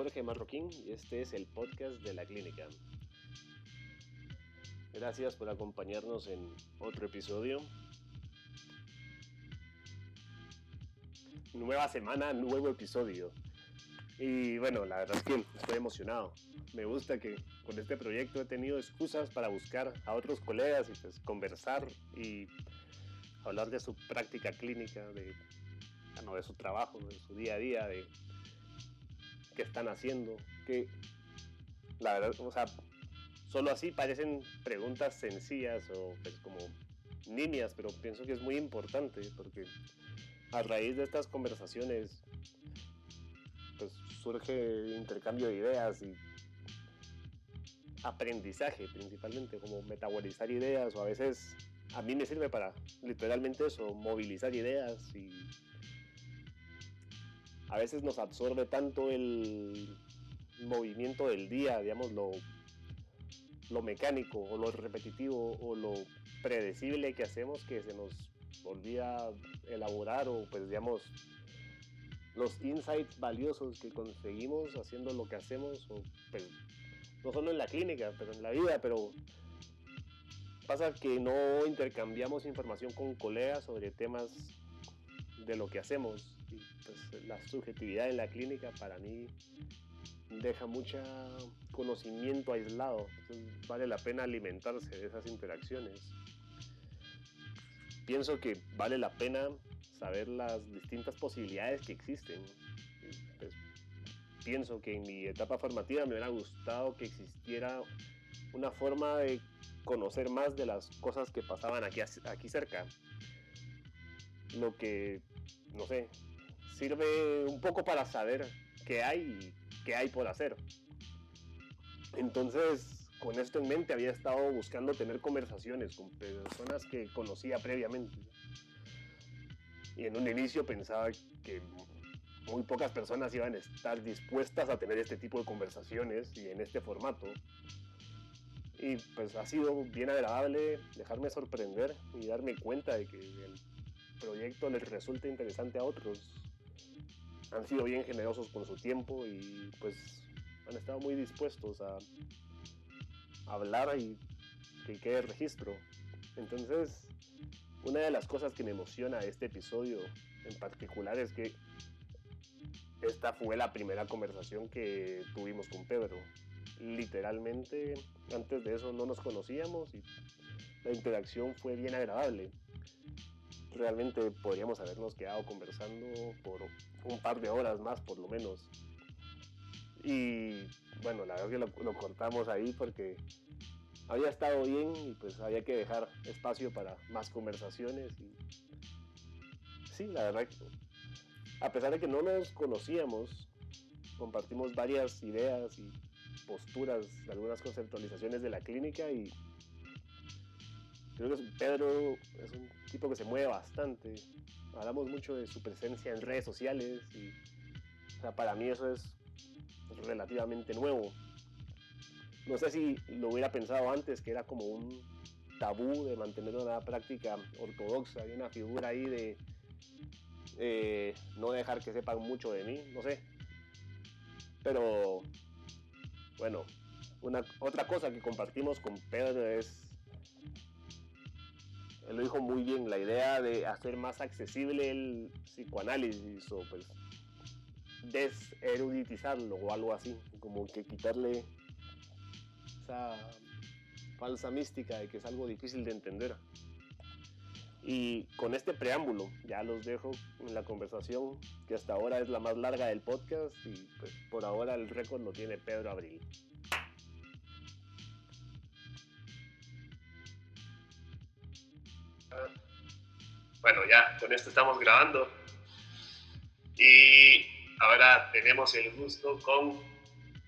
Jorge Marroquín y este es el podcast de la clínica. Gracias por acompañarnos en otro episodio. Nueva semana, nuevo episodio. Y bueno, la verdad es que estoy emocionado. Me gusta que con este proyecto he tenido excusas para buscar a otros colegas y pues conversar y hablar de su práctica clínica, de, ah, no, de su trabajo, de su día a día, de están haciendo, que la verdad, o sea, solo así parecen preguntas sencillas o pues como niñas, pero pienso que es muy importante porque a raíz de estas conversaciones pues surge intercambio de ideas y aprendizaje principalmente, como metabolizar ideas o a veces a mí me sirve para literalmente eso, movilizar ideas y a veces nos absorbe tanto el movimiento del día, digamos, lo, mecánico o lo repetitivo o lo predecible que hacemos que se nos olvida elaborar o pues digamos los insights valiosos que conseguimos haciendo lo que hacemos pues, no solo en la clínica pero en la vida pero pasa que no intercambiamos información con colegas sobre temas de lo que hacemos pues la subjetividad en la clínica para mí deja mucho conocimiento aislado. Entonces vale la pena alimentarse de esas interacciones. Pienso que vale la pena saber las distintas posibilidades que existen. Pues, pienso que en mi etapa formativa me hubiera gustado que existiera una forma de conocer más de las cosas que pasaban aquí, aquí cerca. Lo que no sé, sirve un poco para saber qué hay y qué hay por hacer. Entonces, con esto en mente, había estado buscando tener conversaciones con personas que conocía previamente. Y en un inicio pensaba que muy pocas personas iban a estar dispuestas a tener este tipo de conversaciones y en este formato. Y pues ha sido bien agradable dejarme sorprender y darme cuenta de que el proyecto les resulta interesante a otros. Han sido bien generosos con su tiempo y pues han estado muy dispuestos a hablar y que quede registro. Entonces, una de las cosas que me emociona este episodio en particular es que esta fue la primera conversación que tuvimos con Pedro. Literalmente, antes de eso no nos conocíamos y la interacción fue bien agradable realmente podríamos habernos quedado conversando por un par de horas más por lo menos. Y bueno, la verdad que lo, cortamos ahí porque había estado bien y pues había que dejar espacio para más conversaciones. Sí, la verdad a pesar de que no nos conocíamos, compartimos varias ideas y posturas, algunas conceptualizaciones de la clínica y creo que Pedro es un tipo que se mueve bastante. Hablamos mucho de su presencia en redes sociales y para mí eso es relativamente nuevo. No sé si lo hubiera pensado antes, que era como un tabú de mantener una práctica ortodoxa y una figura ahí de no dejar que sepan mucho de mí, no sé. Pero bueno, una, otra cosa que compartimos con Pedro es lo dijo muy bien, la idea de hacer más accesible el psicoanálisis o pues deseruditizarlo o algo así, como que quitarle esa falsa mística de que es algo difícil de entender. Y con este preámbulo ya los dejo en la conversación que hasta ahora es la más larga del podcast y pues por ahora el récord lo tiene Pedro Abril. Bueno, ya con esto estamos grabando. Y ahora tenemos el gusto con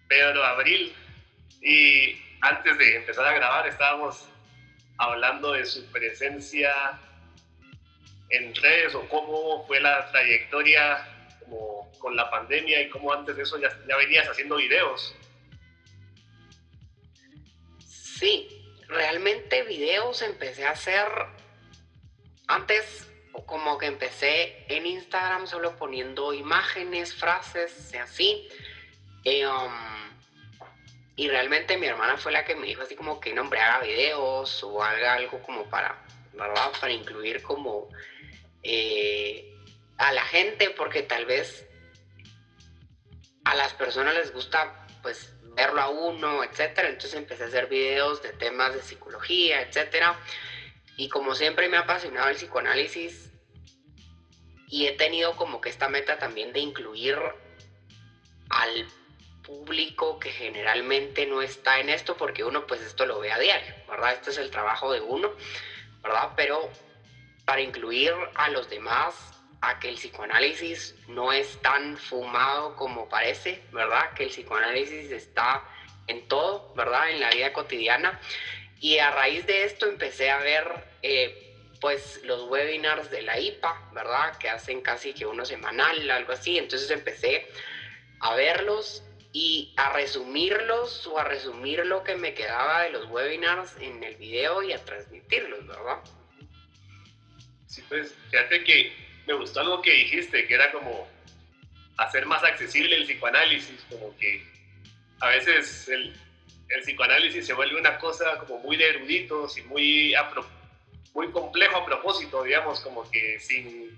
Pedro Abril. Y antes de empezar a grabar estábamos hablando de su presencia en redes o cómo fue la trayectoria como con la pandemia y cómo antes de eso ya, ya venías haciendo videos. Sí, realmente videos empecé a hacer antes como que empecé en Instagram solo poniendo imágenes, frases, así. Eh, um, y realmente mi hermana fue la que me dijo así como que nombre haga videos o haga algo como para, Para incluir como eh, a la gente, porque tal vez a las personas les gusta pues verlo a uno, etcétera. Entonces empecé a hacer videos de temas de psicología, etcétera. Y como siempre me ha apasionado el psicoanálisis y he tenido como que esta meta también de incluir al público que generalmente no está en esto porque uno pues esto lo ve a diario, ¿verdad? Este es el trabajo de uno, ¿verdad? Pero para incluir a los demás a que el psicoanálisis no es tan fumado como parece, ¿verdad? Que el psicoanálisis está en todo, ¿verdad? En la vida cotidiana. Y a raíz de esto empecé a ver eh, pues los webinars de la IPA, ¿verdad? Que hacen casi que uno semanal, algo así. Entonces empecé a verlos y a resumirlos o a resumir lo que me quedaba de los webinars en el video y a transmitirlos, ¿verdad? Sí, pues fíjate que me gustó algo que dijiste, que era como hacer más accesible el psicoanálisis, como que a veces el, el psicoanálisis se vuelve una cosa como muy de eruditos y muy, muy complejo a propósito, digamos, como que sin...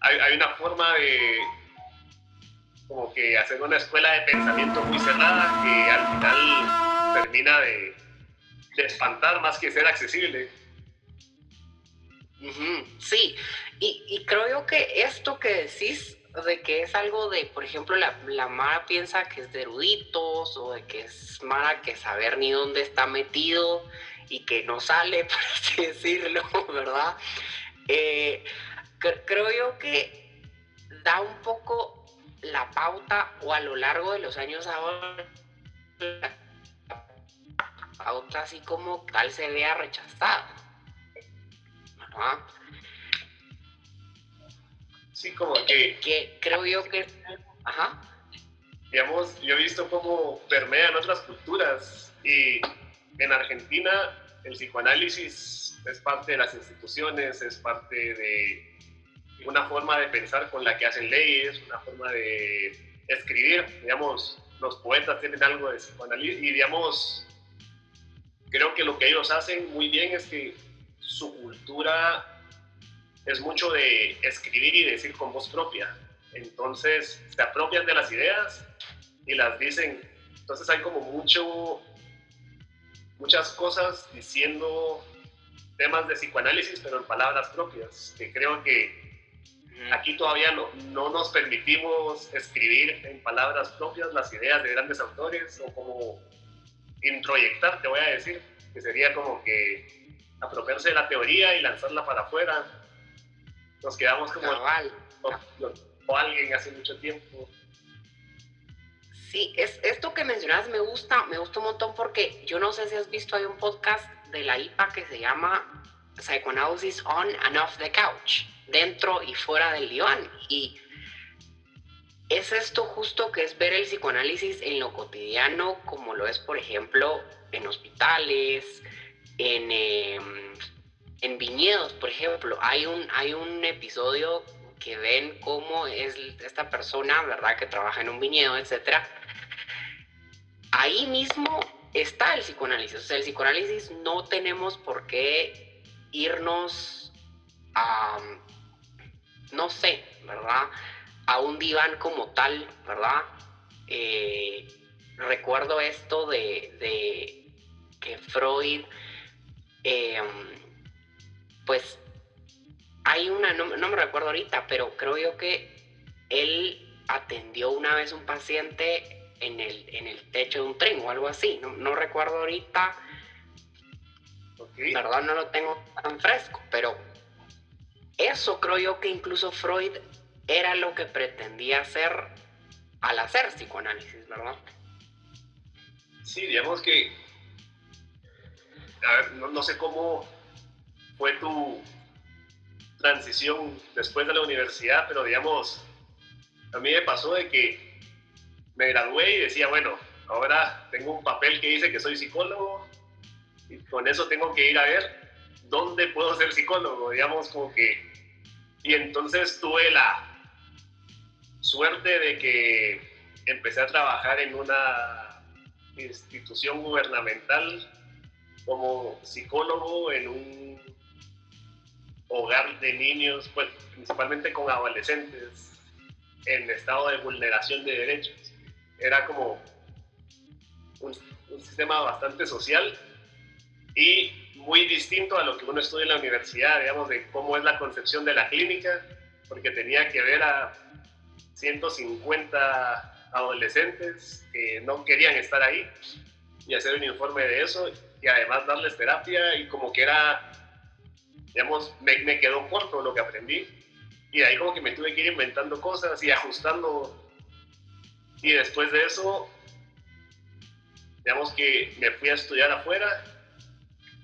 Hay, una forma de como que hacer una escuela de pensamiento muy cerrada que al final termina de, de espantar más que ser accesible. Sí, y, creo que esto que decís de que es algo de, por ejemplo, la, Mara piensa que es de eruditos o de que es Mara que saber ni dónde está metido y que no sale, por así decirlo, ¿verdad? Eh, creo yo que da un poco la pauta o a lo largo de los años ahora la pauta así como tal se vea rechazada Sí, como que... que creo yo que... Ajá. Digamos, yo he visto cómo permean otras culturas y en Argentina el psicoanálisis es parte de las instituciones, es parte de una forma de pensar con la que hacen leyes, una forma de escribir. Digamos, los poetas tienen algo de psicoanálisis y, digamos, creo que lo que ellos hacen muy bien es que su cultura es mucho de escribir y decir con voz propia. Entonces se apropian de las ideas y las dicen. Entonces hay como mucho, muchas cosas diciendo temas de psicoanálisis, pero en palabras propias, que creo que aquí todavía no, no nos permitimos escribir en palabras propias las ideas de grandes autores o como introyectar, te voy a decir, que sería como que apropiarse de la teoría y lanzarla para afuera. Nos quedamos como o, alguien hace mucho tiempo. Sí, es, esto que mencionas me gusta, me gusta un montón porque yo no sé si has visto, hay un podcast de la IPA que se llama Psychoanalysis on and off the couch, dentro y fuera del diván. Y es esto justo que es ver el psicoanálisis en lo cotidiano, como lo es, por ejemplo, en hospitales, en, em, en viñedos, por ejemplo, hay un, hay un episodio que ven cómo es esta persona, ¿verdad?, que trabaja en un viñedo, etcétera. Ahí mismo está el psicoanálisis. O sea, el psicoanálisis no tenemos por qué irnos a, no sé, ¿verdad?, a un diván como tal, ¿verdad? Eh, recuerdo esto de, de que Freud Em, pues hay una, no, me recuerdo ahorita, pero creo yo que él atendió una vez un paciente en el, en el techo de un tren o algo así, no, recuerdo ahorita, la verdad no lo tengo tan fresco, pero eso creo yo que incluso Freud era lo que pretendía hacer al hacer psicoanálisis, ¿verdad? Sí, digamos que, a ver, no, sé cómo fue tu transición después de la universidad, pero digamos, a mí me pasó de que me gradué y decía, bueno, ahora tengo un papel que dice que soy psicólogo y con eso tengo que ir a ver dónde puedo ser psicólogo, digamos, como que... Y entonces tuve la suerte de que empecé a trabajar en una institución gubernamental como psicólogo en un hogar de niños, pues, principalmente con adolescentes en estado de vulneración de derechos. Era como un, un sistema bastante social y muy distinto a lo que uno estudia en la universidad, digamos, de cómo es la concepción de la clínica, porque tenía que ver a 150 adolescentes que no querían estar ahí y hacer un informe de eso y además darles terapia y como que era, digamos, me, me quedó corto lo que aprendí. Y de ahí como que me tuve que ir inventando cosas y ajustando. Y después de eso, digamos que me fui a estudiar afuera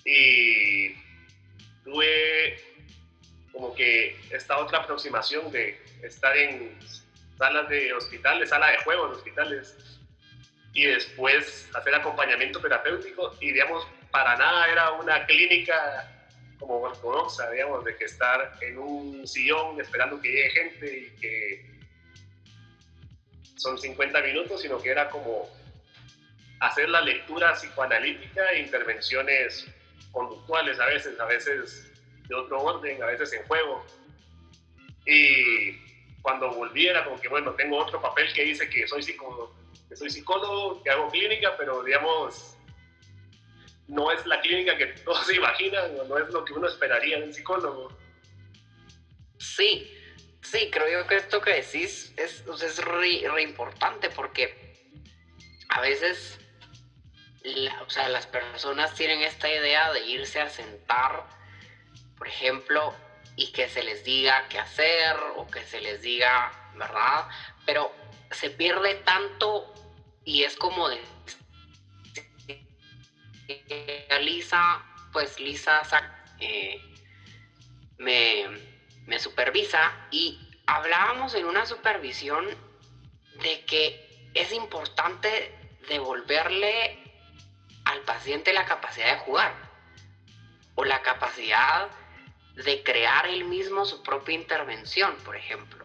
y tuve como que esta otra aproximación de estar en salas de hospitales, sala de juegos de hospitales, y después hacer acompañamiento terapéutico, y digamos, para nada era una clínica como ortodoxa, digamos, de que estar en un sillón esperando que llegue gente y que son 50 minutos, sino que era como hacer la lectura psicoanalítica e intervenciones conductuales a veces, a veces de otro orden, a veces en juego. Y cuando volviera, como que bueno, tengo otro papel que dice que soy que soy psicólogo, que hago clínica, pero digamos, no es la clínica que todos se imaginan, no es lo que uno esperaría de un psicólogo. Sí, sí, creo yo que esto que decís es, es re, re importante porque a veces o sea, las personas tienen esta idea de irse a sentar, por ejemplo, y que se les diga qué hacer o que se les diga, ¿verdad? Pero se pierde tanto y es como de... Lisa, pues Lisa eh, me, me supervisa y hablábamos en una supervisión de que es importante devolverle al paciente la capacidad de jugar o la capacidad de crear él mismo su propia intervención, por ejemplo.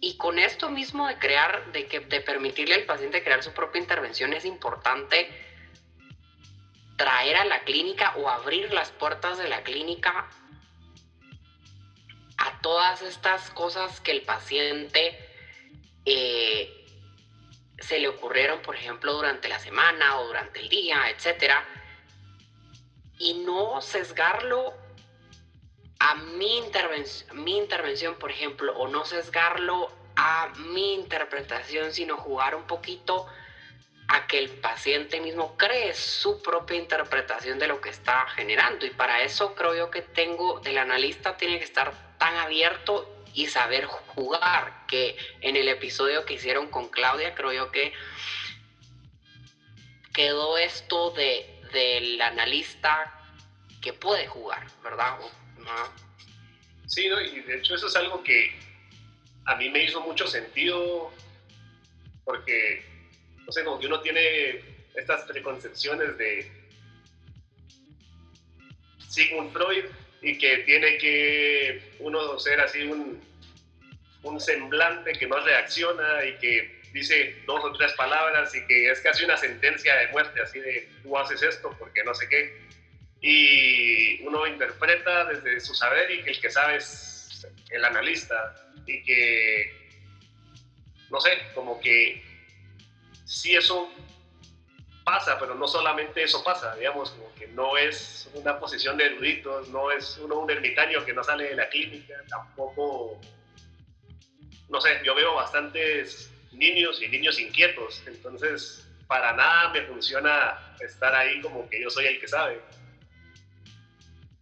Y con esto mismo de crear, de, que, de permitirle al paciente crear su propia intervención, es importante traer a la clínica o abrir las puertas de la clínica a todas estas cosas que el paciente eh, se le ocurrieron, por ejemplo, durante la semana o durante el día, etcétera, y no sesgarlo a mi, mi intervención, por ejemplo, o no sesgarlo a mi interpretación, sino jugar un poquito a que el paciente mismo cree su propia interpretación de lo que está generando. Y para eso creo yo que tengo, el analista tiene que estar tan abierto y saber jugar, que en el episodio que hicieron con Claudia creo yo que quedó esto de, del analista que puede jugar, ¿verdad? Sí, y de hecho eso es algo que a mí me hizo mucho sentido porque, no sé, como que uno tiene estas preconcepciones de Sigmund Freud y que tiene que uno ser así un, un semblante que no reacciona y que dice dos o tres palabras y que es casi una sentencia de muerte, así de tú haces esto porque no sé qué. Y uno interpreta desde su saber y que el que sabe es el analista y que, no sé, como que sí eso pasa, pero no solamente eso pasa, digamos, como que no es una posición de eruditos, no es uno un ermitaño que no sale de la clínica, tampoco no sé, yo veo bastantes niños y niños inquietos, entonces para nada me funciona estar ahí como que yo soy el que sabe.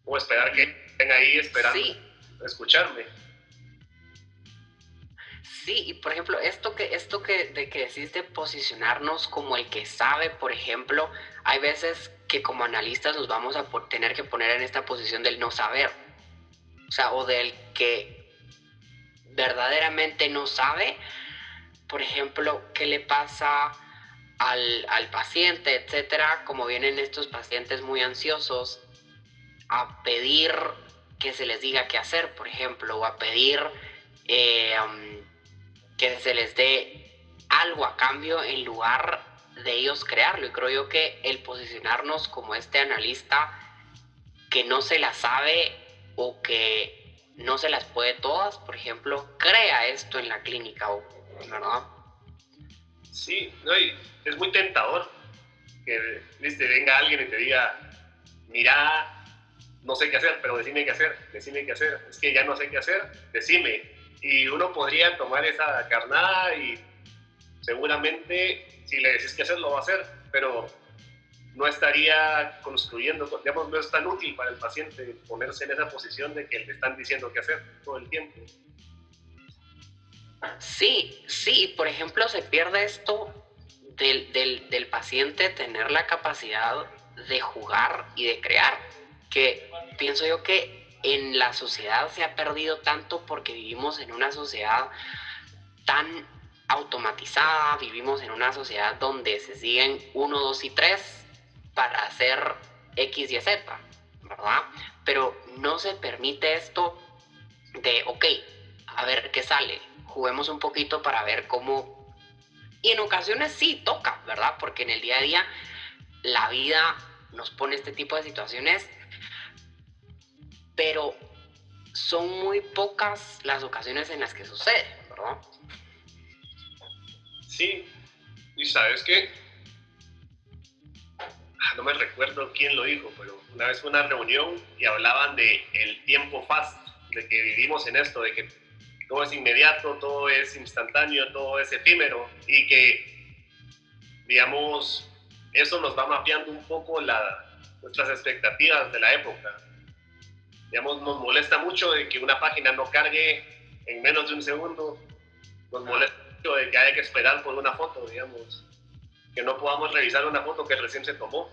O esperar que estén ahí esperando escucharme. Sí, y por ejemplo, esto que, esto que, de que decís de posicionarnos como el que sabe, por ejemplo, hay veces que como analistas nos vamos a tener que poner en esta posición del no saber. O sea, o del que verdaderamente no sabe, por ejemplo, qué le pasa al, al paciente, etcétera, como vienen estos pacientes muy ansiosos a pedir que se les diga qué hacer, por ejemplo, o a pedir eh, um, que se les dé algo a cambio en lugar de ellos crearlo. Y creo yo que el posicionarnos como este analista que no se la sabe o que no se las puede todas, por ejemplo, crea esto en la clínica, ¿verdad? Sí, es muy tentador que ¿viste? venga alguien y te diga, mira, no sé qué hacer, pero decime qué hacer, decime qué hacer. Es que ya no sé qué hacer, decime. Y uno podría tomar esa carnada y seguramente si le decís qué hacer, lo va a hacer, pero no estaría construyendo, digamos, no es tan útil para el paciente ponerse en esa posición de que le están diciendo qué hacer todo el tiempo. Sí, sí, por ejemplo, se pierde esto del, del, del paciente tener la capacidad de jugar y de crear que pienso yo que en la sociedad se ha perdido tanto porque vivimos en una sociedad tan automatizada, vivimos en una sociedad donde se siguen 1, 2 y 3 para hacer X y Z, ¿verdad? Pero no se permite esto de, ok, a ver qué sale, juguemos un poquito para ver cómo... Y en ocasiones sí toca, ¿verdad? Porque en el día a día la vida nos pone este tipo de situaciones pero son muy pocas las ocasiones en las que sucede, ¿verdad? Sí, y sabes qué, ah, no me recuerdo quién lo dijo, pero una vez fue una reunión y hablaban de el tiempo fast, de que vivimos en esto, de que todo es inmediato, todo es instantáneo, todo es efímero y que, digamos, eso nos va mapeando un poco nuestras expectativas de la época digamos, nos molesta mucho de que una página no cargue en menos de un segundo, nos molesta mucho de que haya que esperar por una foto, digamos, que no podamos revisar una foto que recién se tomó.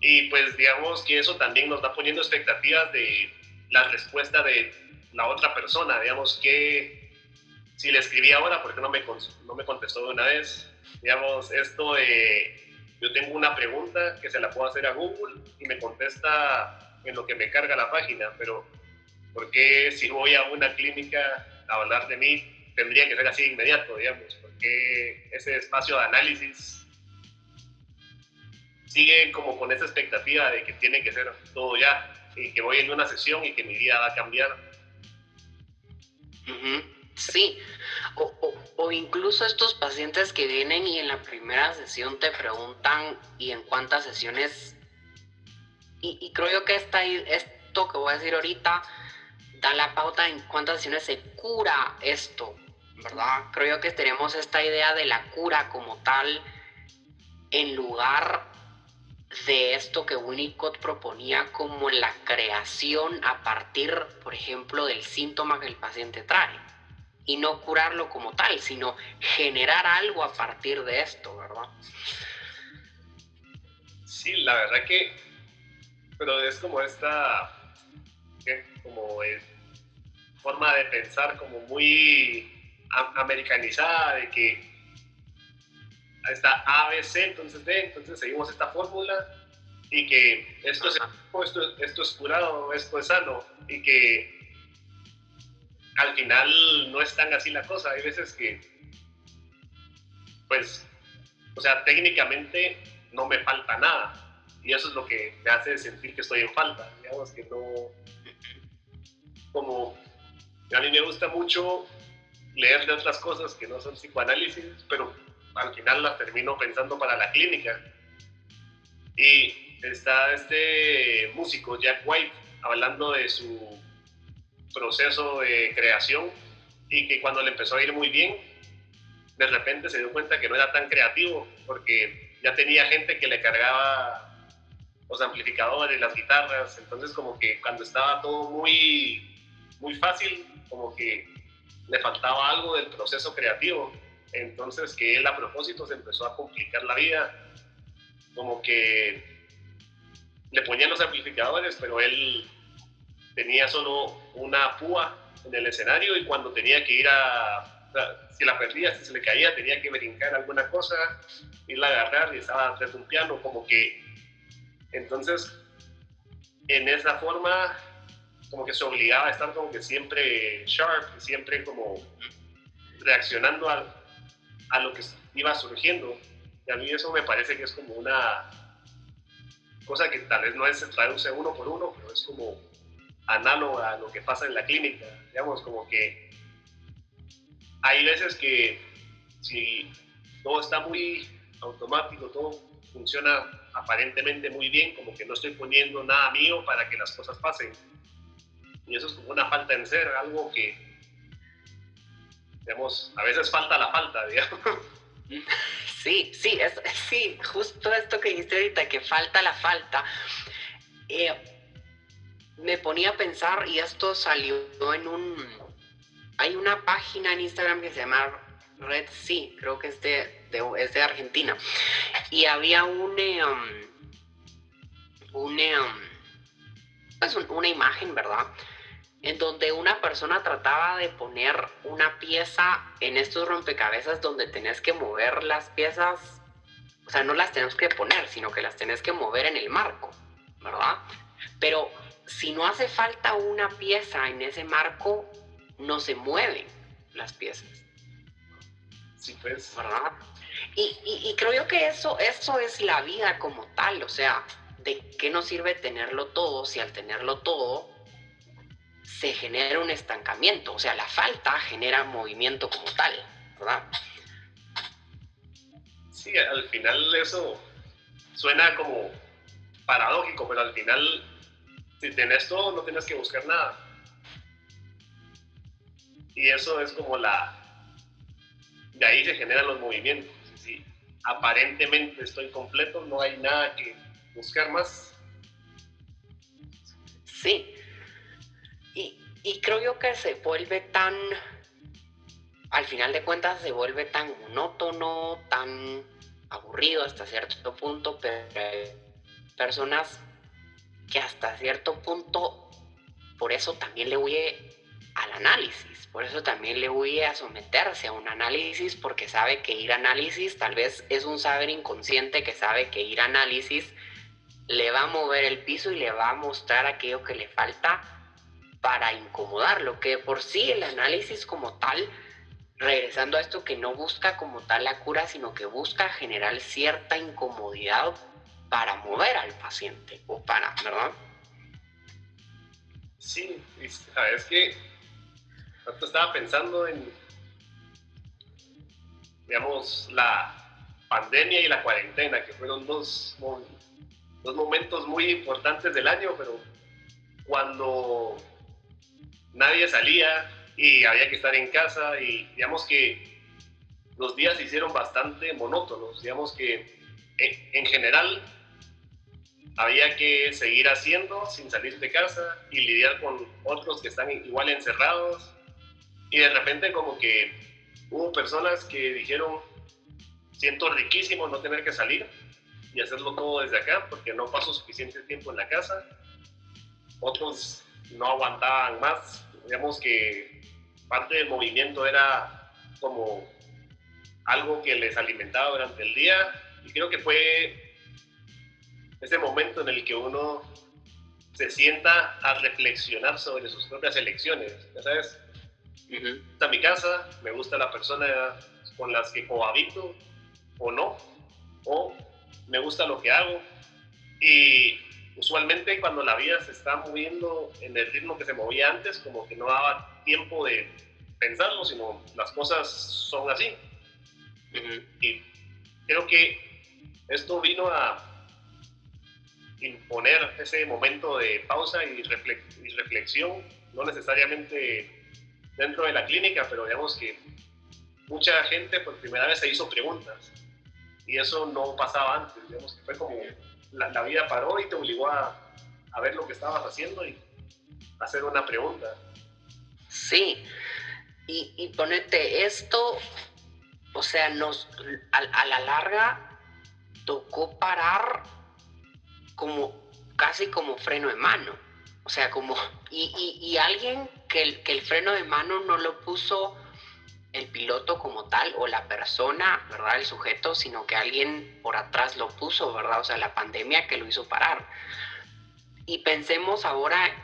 Y pues digamos que eso también nos va poniendo expectativas de la respuesta de la otra persona, digamos que si le escribí ahora, ¿por qué no me, no me contestó de una vez? Digamos, esto de, yo tengo una pregunta que se la puedo hacer a Google y me contesta en lo que me carga la página, pero ¿por qué si voy a una clínica a hablar de mí tendría que ser así inmediato, digamos? Porque ese espacio de análisis sigue como con esa expectativa de que tiene que ser todo ya y que voy en una sesión y que mi vida va a cambiar. Sí, o, o, incluso estos pacientes que vienen y en la primera sesión te preguntan y en cuántas sesiones y, creo yo que esta, esto que voy a decir ahorita da la pauta en cuántas sesiones se cura esto, ¿verdad? Creo yo que tenemos esta idea de la cura como tal en lugar de esto que Winnicott proponía como la creación a partir, por ejemplo, del síntoma que el paciente trae. Y no curarlo como tal, sino generar algo a partir de esto, ¿verdad? Sí, la verdad que pero es como esta como forma de pensar como muy americanizada de que está A, B, C, entonces D, entonces seguimos esta fórmula y que esto es, esto, esto es curado, esto es sano y que al final no es tan así la cosa. Hay veces que, pues, o sea, técnicamente no me falta nada, y eso es lo que me hace sentir que estoy en falta, digamos que no, como a mí me gusta mucho leer de otras cosas que no son psicoanálisis, pero al final las termino pensando para la clínica. Y está este músico, Jack White, hablando de su proceso de creación y que cuando le empezó a ir muy bien, de repente se dio cuenta que no era tan creativo porque ya tenía gente que le cargaba los amplificadores, las guitarras, entonces como que cuando estaba todo muy, muy fácil, como que le faltaba algo del proceso creativo. Entonces que él a propósito se empezó a complicar la vida, como que le ponían los amplificadores, pero él tenía solo una púa en el escenario y cuando tenía que ir a, si la perdía, si se le caía, tenía que brincar alguna cosa, irla a agarrar y estaba atrás de un piano, como que entonces en esa forma como que se obligaba a estar como que siempre sharp, siempre como reaccionando a, a lo que iba surgiendo. Y a mí eso me parece que es como una cosa que tal vez no es traduce uno por uno, pero es como análoga a lo que pasa en la clínica. Digamos, como que hay veces que si todo está muy automático, todo funciona aparentemente muy bien, como que no estoy poniendo nada mío para que las cosas pasen. Y eso es como una falta en ser, algo que, digamos, a veces falta la falta, digamos. Sí, sí, es, sí, justo esto que dijiste ahorita, que falta la falta. Eh, me ponía a pensar, y esto salió en un... Hay una página en Instagram que se llama Red Sea, creo que es de, es de Argentina. Y había un... Eh, um, un eh, um, pues una imagen, ¿verdad? En donde una persona trataba de poner una pieza en estos rompecabezas donde tenés que mover las piezas, o sea, no las tenés que poner, sino que las tenés que mover en el marco, ¿verdad? Pero si no hace falta una pieza en ese marco, no se mueven las piezas. Sí, pues. ¿Verdad? Y, creo yo que eso, eso es la vida como tal, o sea, ¿de qué nos sirve tenerlo todo si al tenerlo todo se genera un estancamiento? O sea, la falta genera movimiento como tal, ¿verdad? Sí, al final eso suena como paradójico, pero al final si tenés todo, no tienes que buscar nada. Y eso es como la... De ahí se generan los movimientos. Aparentemente estoy completo, no hay nada que buscar más. Sí. Y, y creo yo que se vuelve tan... Al final de cuentas se vuelve tan monótono, tan aburrido hasta cierto punto, pero personas que hasta cierto punto, por eso también le huye al análisis, por eso también le huye a someterse a un análisis, porque sabe que ir a análisis tal vez es un saber inconsciente que sabe que ir a análisis le va a mover el piso y le va a mostrar aquello que le falta para incomodarlo, que por sí el análisis como tal, regresando a esto que no busca como tal la cura, sino que busca generar cierta incomodidad para mover al paciente o para, ¿verdad? Sí, sabes que estaba pensando en, digamos, la pandemia y la cuarentena, que fueron dos, dos momentos muy importantes del año, pero cuando nadie salía y había que estar en casa y digamos que los días se hicieron bastante monótonos, digamos que eh, en general había que seguir haciendo sin salir de casa y lidiar con otros que están igual encerrados. Y de repente como que hubo personas que dijeron, siento riquísimo no tener que salir y hacerlo todo desde acá porque no paso suficiente tiempo en la casa. Otros no aguantaban más. Digamos que parte del movimiento era como algo que les alimentaba durante el día y creo que fue ese momento en el que uno se sienta a reflexionar sobre sus propias elecciones. Ya sabes, me gusta mi casa, me gusta la persona con las que cohabito o no, o me gusta lo que hago. Y usualmente cuando la vida se está moviendo en el ritmo que se movía antes, como que no daba tiempo de pensarlo, sino las cosas son así. Y creo que esto vino a imponer ese momento de pausa y, reflexión, no necesariamente dentro de la clínica, pero digamos que mucha gente por primera vez se hizo preguntas y eso no pasaba antes, digamos que fue como la, vida paró y te obligó a, a, ver lo que estabas haciendo y hacer una pregunta. Sí, Y, y ponete esto, o sea, nos, a, a la larga tocó parar como casi como freno de mano. O sea, como, y, y, y alguien que el, freno de mano no lo puso el piloto como tal o la persona, ¿verdad? El sujeto, sino que alguien por atrás lo puso, ¿verdad? O sea, la pandemia que lo hizo parar. Y pensemos ahora,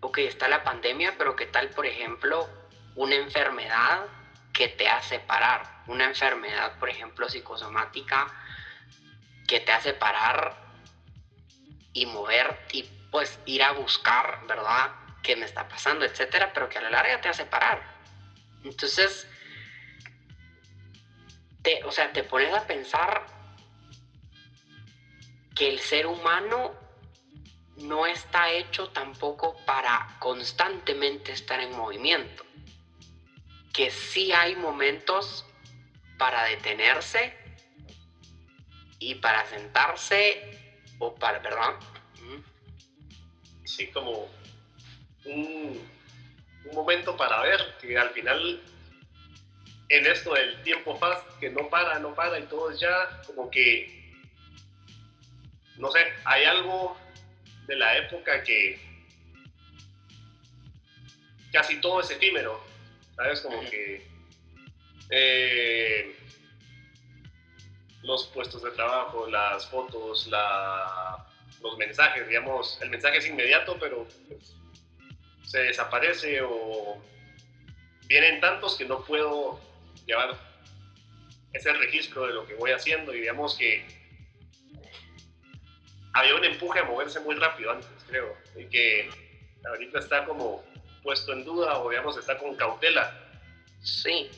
ok, está la pandemia, pero ¿qué tal, por ejemplo, una enfermedad que te hace parar? Una enfermedad, por ejemplo, psicosomática que te hace parar y mover y pues ir a buscar, ¿verdad? ¿Qué me está pasando, etcétera? Pero que a la larga te hace parar. Entonces, te, o sea, te pones a pensar que el ser humano no está hecho tampoco para constantemente estar en movimiento. Que sí hay momentos para detenerse y para sentarse o para, ¿verdad? Sí, como un, un momento para ver que al final en esto del tiempo fast, que no para, no para y todo es ya como que, no sé, hay algo de la época que casi todo es efímero, ¿sabes? Como que eh, los puestos de trabajo, las fotos, la, los mensajes, digamos, el mensaje es inmediato, pero pues, se desaparece o vienen tantos que no puedo llevar ese registro de lo que voy haciendo y digamos que había un empuje a moverse muy rápido antes, creo, y que ahorita está como puesto en duda o digamos está con cautela. Sí.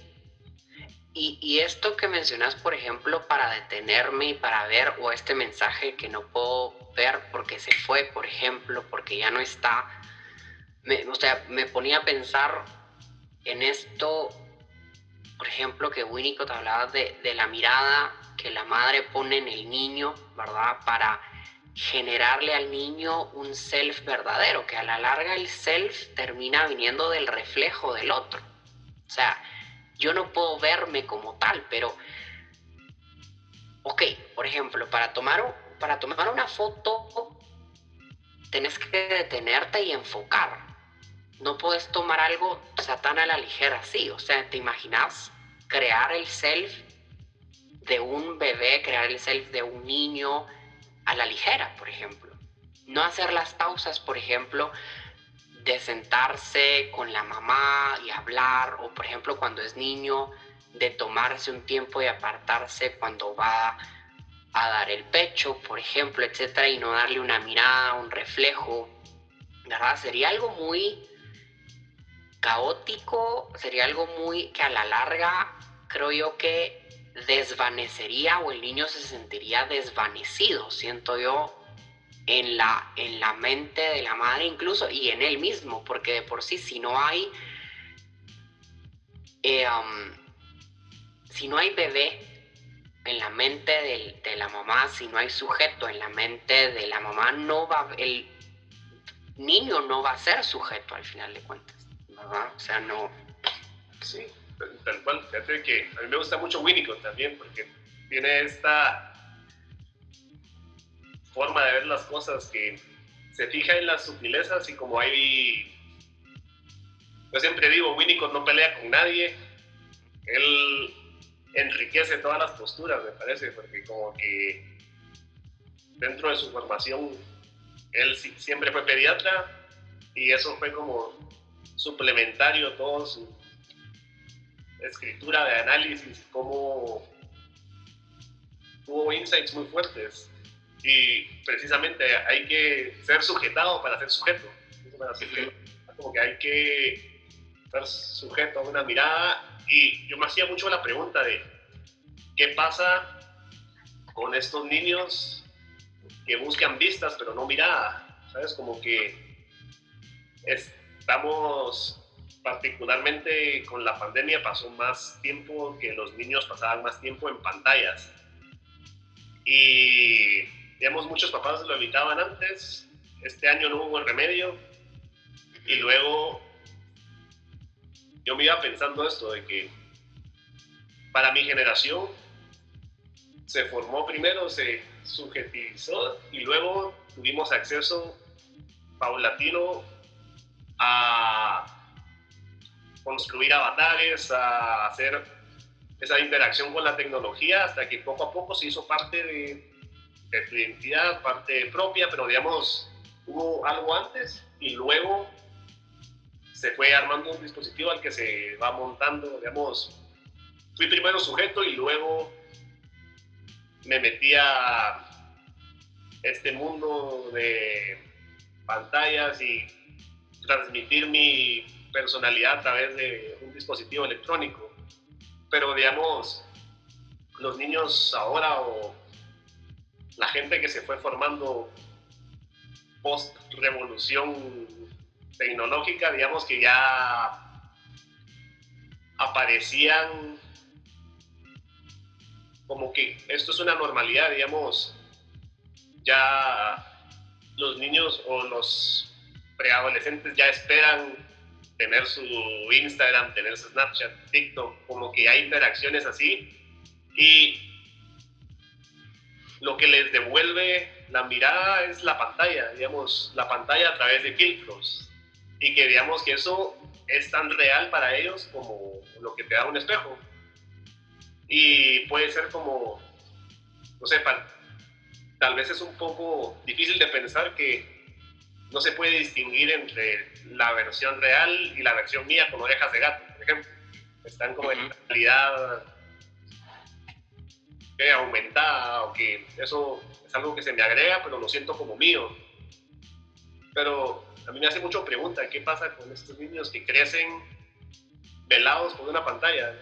Y, y esto que mencionas, por ejemplo, para detenerme y para ver, o este mensaje que no puedo ver porque se fue, por ejemplo, porque ya no está, me, o sea, me ponía a pensar en esto por ejemplo, que Winnicott hablaba de, de la mirada que la madre pone en el niño, ¿verdad? Para generarle al niño un self verdadero, que a la larga el self termina viniendo del reflejo del otro. O sea, yo no puedo verme como tal, pero, ok, por ejemplo, para tomar, para tomar una foto, tenés que detenerte y enfocar no puedes tomar algo satán a la ligera así. O sea, ¿te imaginas crear el self de un bebé, crear el self de un niño a la ligera, por ejemplo? No hacer las pausas, por ejemplo, de sentarse con la mamá y hablar, o por ejemplo, cuando es niño, de tomarse un tiempo y apartarse cuando va a dar el pecho, por ejemplo, etcétera, y no darle una mirada, un reflejo, ¿verdad? Sería algo muy caótico, sería algo muy que a la larga creo yo que desvanecería o el niño se sentiría desvanecido, siento yo, en la, en la mente de la madre incluso y en él mismo, porque de por sí si no hay, eh, um, si no hay bebé en la mente de, la mamá, si no hay sujeto en la mente de la mamá, no va, el niño no va a ser sujeto al final de cuentas. O sea, no. Sí, tal cual. Fíjate que a mí me gusta mucho Winnicott también, porque tiene esta forma de ver las cosas que se fija en las sutilezas y como hay. Yo siempre digo, Winnicott no pelea con nadie. Él enriquece todas las posturas, me parece, porque como que dentro de su formación, él siempre fue pediatra y eso fue como suplementario todo su escritura de análisis, cómo tuvo insights muy fuertes. Y precisamente hay que ser sujetado para ser sujeto. Como que hay que ser sujeto a una mirada. Y yo me hacía mucho la pregunta de qué pasa con estos niños que buscan vistas pero no mirada. ¿Sabes? Como que es, estamos particularmente con la pandemia pasó más tiempo que los niños pasaban más tiempo en pantallas. Y digamos, muchos papás lo evitaban antes, este año no hubo remedio. Y luego yo me iba pensando esto, de que para mi generación se formó primero, se subjetivizó y luego tuvimos acceso paulatino a construir avatares, a hacer esa interacción con la tecnología hasta que poco a poco se hizo parte de, tu identidad, parte propia, pero digamos, hubo algo antes y luego se fue armando un dispositivo al que se va montando, digamos, fui primero sujeto y luego me metí a este mundo de pantallas y transmitir mi personalidad a través de un dispositivo electrónico. Pero digamos, los niños ahora o la gente que se fue formando post revolución tecnológica, digamos que ya aparecían como que esto es una normalidad, digamos, ya los niños o los preadolescentes ya esperan tener su Instagram, tener su Snapchat, TikTok, como que hay interacciones así y lo que les devuelve la mirada es la pantalla, digamos, la pantalla a través de filtros y que digamos que eso es tan real para ellos como lo que te da un espejo. Y puede ser como, no sé, tal vez es un poco difícil de pensar que no se puede distinguir entre la versión real y la versión mía con orejas de gato, por ejemplo. Están como en realidad aumentada o que eso es algo que se me agrega, pero lo siento como mío. Pero a mí me hace mucho pregunta, ¿qué pasa con estos niños que crecen velados por una pantalla,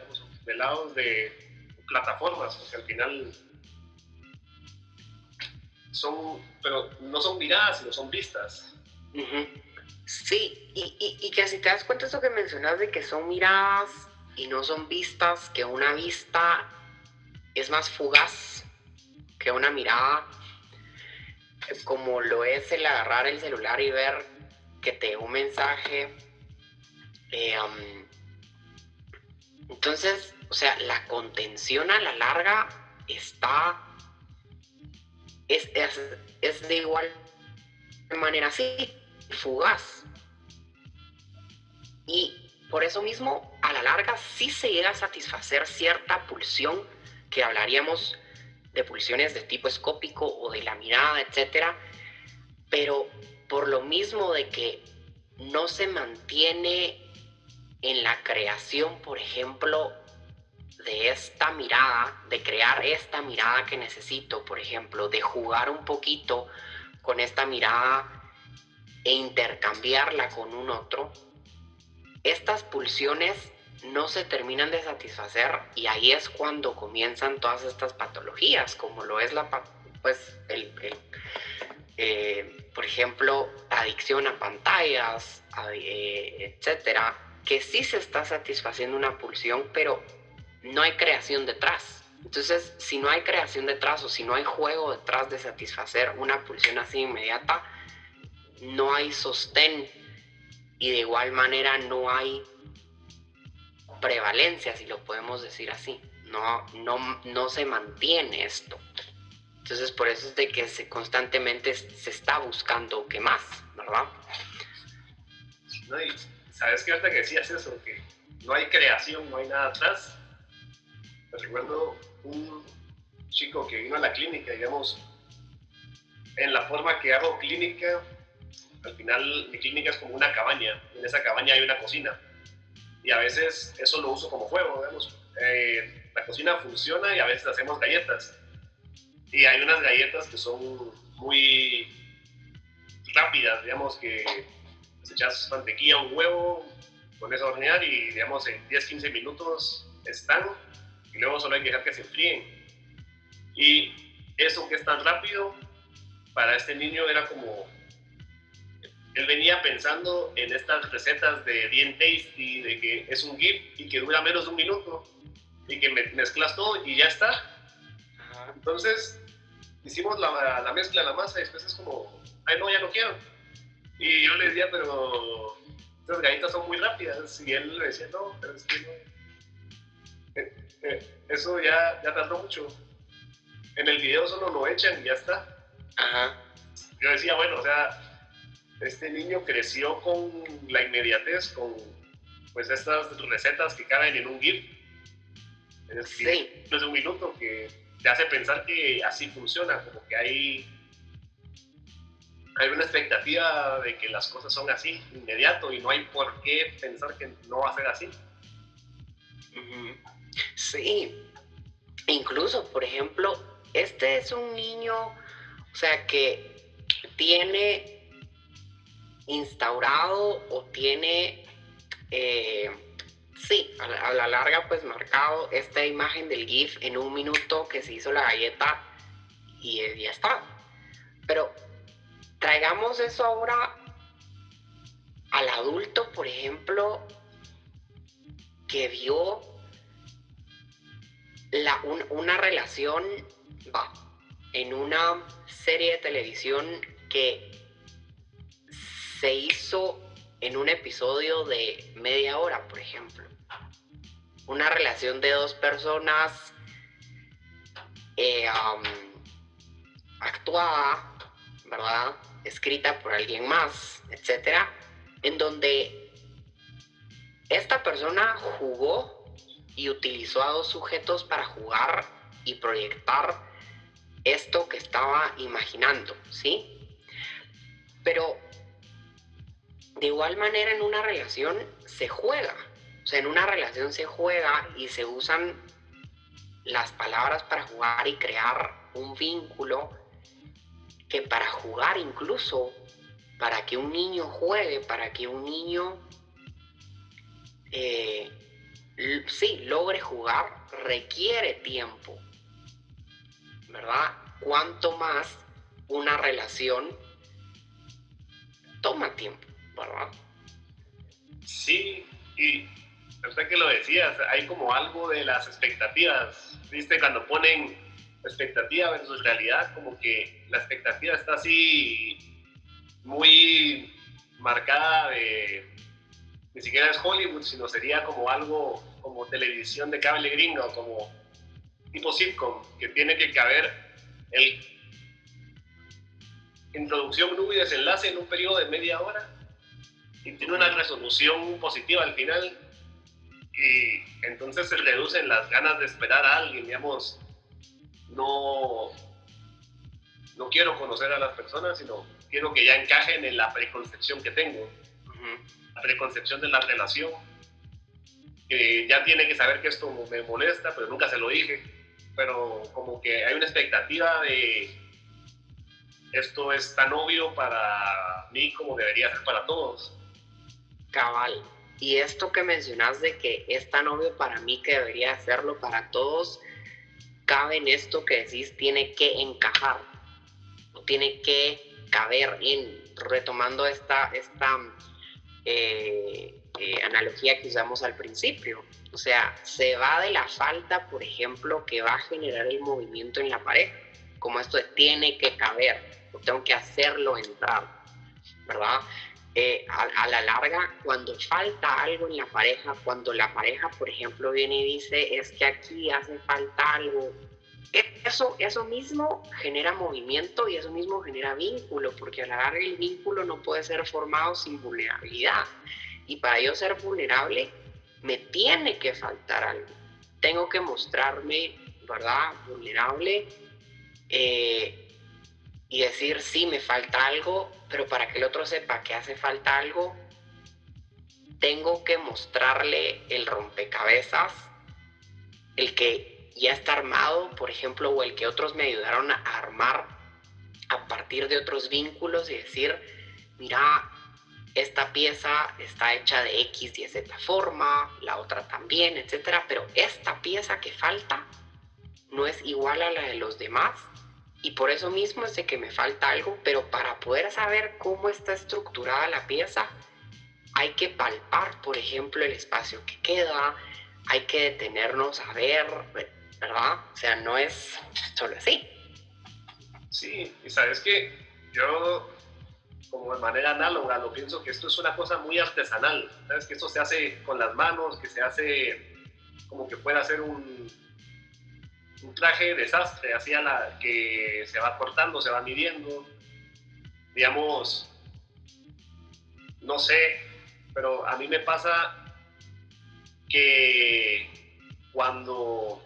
velados de plataformas, porque al final son, pero no son miradas, sino son vistas. Sí, y, y, que si te das cuenta eso que mencionas de que son miradas y no son vistas, que una vista es más fugaz que una mirada, como lo es el agarrar el celular y ver que te un mensaje. Eh, entonces, o sea, la contención a la larga está, es, es de igual manera así, fugaz. Y por eso mismo, a la larga sí se llega a satisfacer cierta pulsión que hablaríamos de pulsiones de tipo escópico o de la mirada, etcétera, pero por lo mismo de que no se mantiene en la creación, por ejemplo, de esta mirada, de crear esta mirada que necesito, por ejemplo, de jugar un poquito con esta mirada e intercambiarla con un otro, estas pulsiones no se terminan de satisfacer y ahí es cuando comienzan todas estas patologías, como lo es la, pues, el, eh, por ejemplo, adicción a pantallas, eh, etcétera, que sí se está satisfaciendo una pulsión, pero no hay creación detrás. Entonces, si no hay creación detrás o si no hay juego detrás de satisfacer una pulsión así inmediata, no hay sostén y de igual manera no hay prevalencia, si lo podemos decir así. No, no, no se mantiene esto. Entonces por eso es de que se constantemente se está buscando qué más, ¿verdad? No, y sabes que ahorita que decías eso, que no hay creación, no hay nada atrás. Me recuerdo un chico que vino a la clínica, digamos, en la forma que hago clínica, al final mi clínica es como una cabaña, en esa cabaña hay una cocina y a veces eso lo uso como juego, digamos. Eh, la cocina funciona y a veces hacemos galletas. Y hay unas galletas que son muy rápidas, digamos, que echas mantequilla, un huevo, pones a hornear y, digamos, en 10-15 minutos están y luego solo hay que dejar que se enfríen. Y eso que es tan rápido, para este niño era como él venía pensando en estas recetas de bien tasty, de que es un GIF y que dura menos de un minuto y que mezclas todo y ya está. Entonces hicimos la, la mezcla, la masa y después es como, ay no, ya no quiero. Y yo le decía, pero estas galletas son muy rápidas. Y él le decía, no, pero es que no. Eh, eh, eso ya, ya tardó mucho. En el video solo lo echan y ya está. Ajá. Yo decía, bueno, o sea, este niño creció con la inmediatez, con pues estas recetas que caben en un GIF. En el Sí. de un minuto que te hace pensar que así funciona, como que hay, hay una expectativa de que las cosas son así, inmediato, y no hay por qué pensar que no va a ser así. Sí, incluso, por ejemplo, este es un niño, o sea, que tiene instaurado o tiene, eh, sí, a la, larga, pues marcado esta imagen del GIF en un minuto que se hizo la galleta y eh, ya está. Pero traigamos eso ahora al adulto, por ejemplo, que vio la, un- una relación va, en una serie de televisión que se hizo en un episodio de media hora, por ejemplo. Una relación de dos personas eh, um, actuada, ¿verdad? Escrita por alguien más, etcétera, en donde esta persona jugó y utilizó a dos sujetos para jugar y proyectar esto que estaba imaginando, ¿sí? Pero de igual manera en una relación se juega, o sea, en una relación se juega y se usan las palabras para jugar y crear un vínculo que para jugar incluso, para que un niño juegue, para que un niño eh, sí, logre jugar, requiere tiempo, ¿verdad? Cuanto más una relación toma tiempo, Sí, y usted que lo decías, hay como algo de las expectativas, ¿viste? Cuando ponen expectativa versus realidad, como que la expectativa está así muy marcada de, ni siquiera es Hollywood, sino sería como algo como televisión de cable gringo, como tipo sitcom, que tiene que caber el introducción, nudo y desenlace en un periodo de media hora y tiene una resolución positiva al final y entonces se reducen las ganas de esperar a alguien, digamos, no, no quiero conocer a las personas, sino quiero que ya encajen en la preconcepción que tengo, la preconcepción de la relación, que ya tiene que saber que esto me molesta, pero nunca se lo dije, pero como que hay una expectativa de esto es tan obvio para mí como debería ser para todos. Cabal. Y esto que mencionas de que es tan obvio para mí que debería hacerlo para todos, cabe en esto que decís, tiene que encajar, o tiene que caber en, retomando esta, esta eh, eh, analogía que usamos al principio. O sea, se va de la falta, por ejemplo, que va a generar el movimiento en la pareja, como esto de tiene que caber, o tengo que hacerlo entrar, ¿verdad? Eh, a, a, la larga, cuando falta algo en la pareja, cuando la pareja, por ejemplo, viene y dice, es que aquí hace falta algo, eso, eso mismo genera movimiento y eso mismo genera vínculo, porque a la larga el vínculo no puede ser formado sin vulnerabilidad. Y para yo ser vulnerable, me tiene que faltar algo. Tengo que mostrarme, ¿verdad?, vulnerable. Eh, y decir, sí, me falta algo, pero para que el otro sepa que hace falta algo, tengo que mostrarle el rompecabezas, el que ya está armado, por ejemplo, o el que otros me ayudaron a armar a partir de otros vínculos y decir, mira, esta pieza está hecha de X y Z forma, la otra también, etcétera, pero esta pieza que falta no es igual a la de los demás y por eso mismo es de que me falta algo, pero para poder saber cómo está estructurada la pieza, hay que palpar, por ejemplo, el espacio que queda, hay que detenernos a ver, ¿verdad? O sea, no es solo así. Sí, y sabes que yo como de manera análoga, lo pienso que esto es una cosa muy artesanal, ¿sabes? Que esto se hace con las manos, que se hace como que pueda ser un, un traje desastre, así a la que se va cortando, se va midiendo, digamos, no sé, pero a mí me pasa que cuando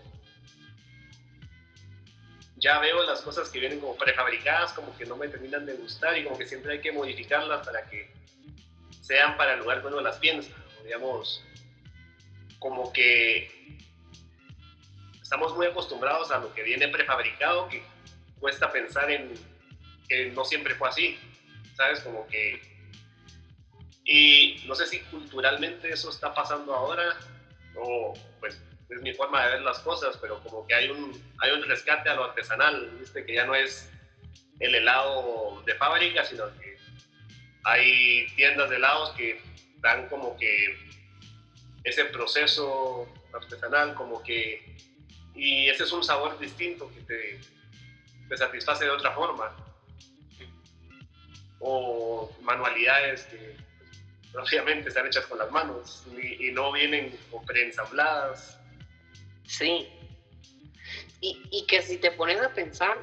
ya veo las cosas que vienen como prefabricadas, como que no me terminan de gustar y como que siempre hay que modificarlas para que sean para el lugar que uno las piensa. digamos, como que estamos muy acostumbrados a lo que viene prefabricado, que cuesta pensar en que no siempre fue así, ¿sabes? Como que... Y no sé si culturalmente eso está pasando ahora, o pues es mi forma de ver las cosas, pero como que hay un, hay un rescate a lo artesanal, ¿viste? Que ya no es el helado de fábrica, sino que hay tiendas de helados que dan como que ese proceso artesanal, como que... Y ese es un sabor distinto que te, satisface de otra forma. O manualidades que pues, obviamente están hechas con las manos y, y no vienen preensambladas Sí. Y, que si te pones a pensar,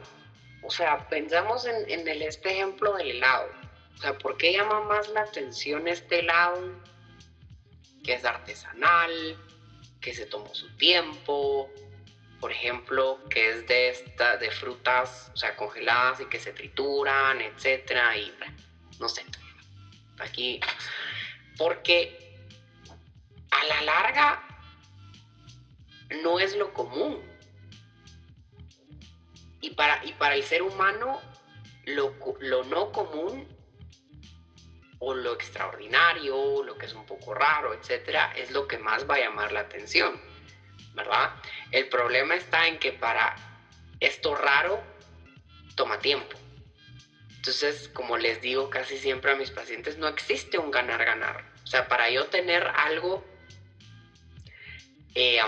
o sea, pensamos en, en el, este ejemplo del helado. O sea, ¿por qué llama más la atención este helado? Que es artesanal, que se tomó su tiempo, por ejemplo, que es de esta, de frutas, o sea, congeladas y que se trituran, etcétera, y no sé. Aquí, porque a la larga no es lo común. Y para, y para el ser humano, lo, no común o lo extraordinario, lo que es un poco raro, etcétera, es lo que más va a llamar la atención, El problema está en que para esto raro toma tiempo. Entonces, como les digo casi siempre a mis pacientes, no existe un ganar-ganar. O sea, para yo tener algo eh,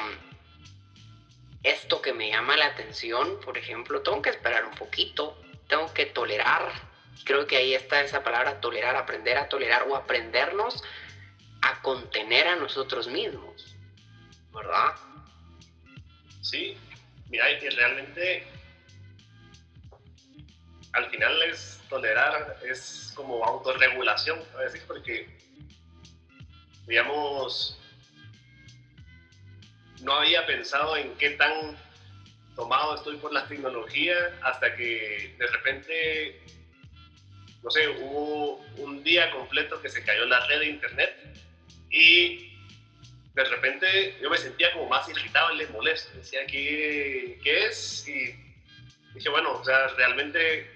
esto que me llama la atención, por ejemplo, tengo que esperar un poquito, tengo que tolerar. Creo que ahí está esa palabra, tolerar, aprender a tolerar o aprendernos a contener a nosotros mismos, ¿verdad? Sí, mira, y realmente al final es tolerar, es como autorregulación, a decir, porque, digamos, no había pensado en qué tan tomado estoy por la tecnología hasta que de repente, no sé, hubo un día completo que se cayó la red de internet y de repente yo me sentía como más irritable, molesto. Decía, ¿qué, qué es? Y dije, bueno, o sea, realmente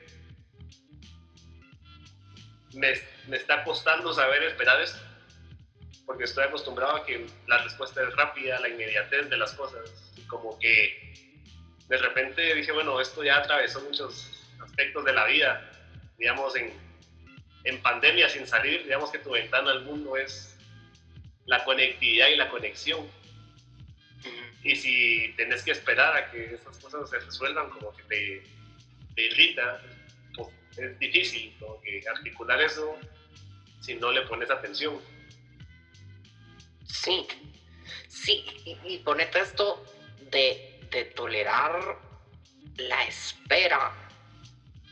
me, me está costando saber esperar esto porque estoy acostumbrado a que la respuesta es rápida, la inmediatez de las cosas. Y como que de repente dije, bueno, esto ya atravesó muchos aspectos de la vida. Digamos, en, en pandemia sin salir, digamos que tu ventana al mundo es la conectividad y la conexión. Y si tenés que esperar a que esas cosas se resuelvan, como que te, te irrita, pues es difícil como que articular eso si no le pones atención. Sí, sí, y, ponete esto de, tolerar la espera.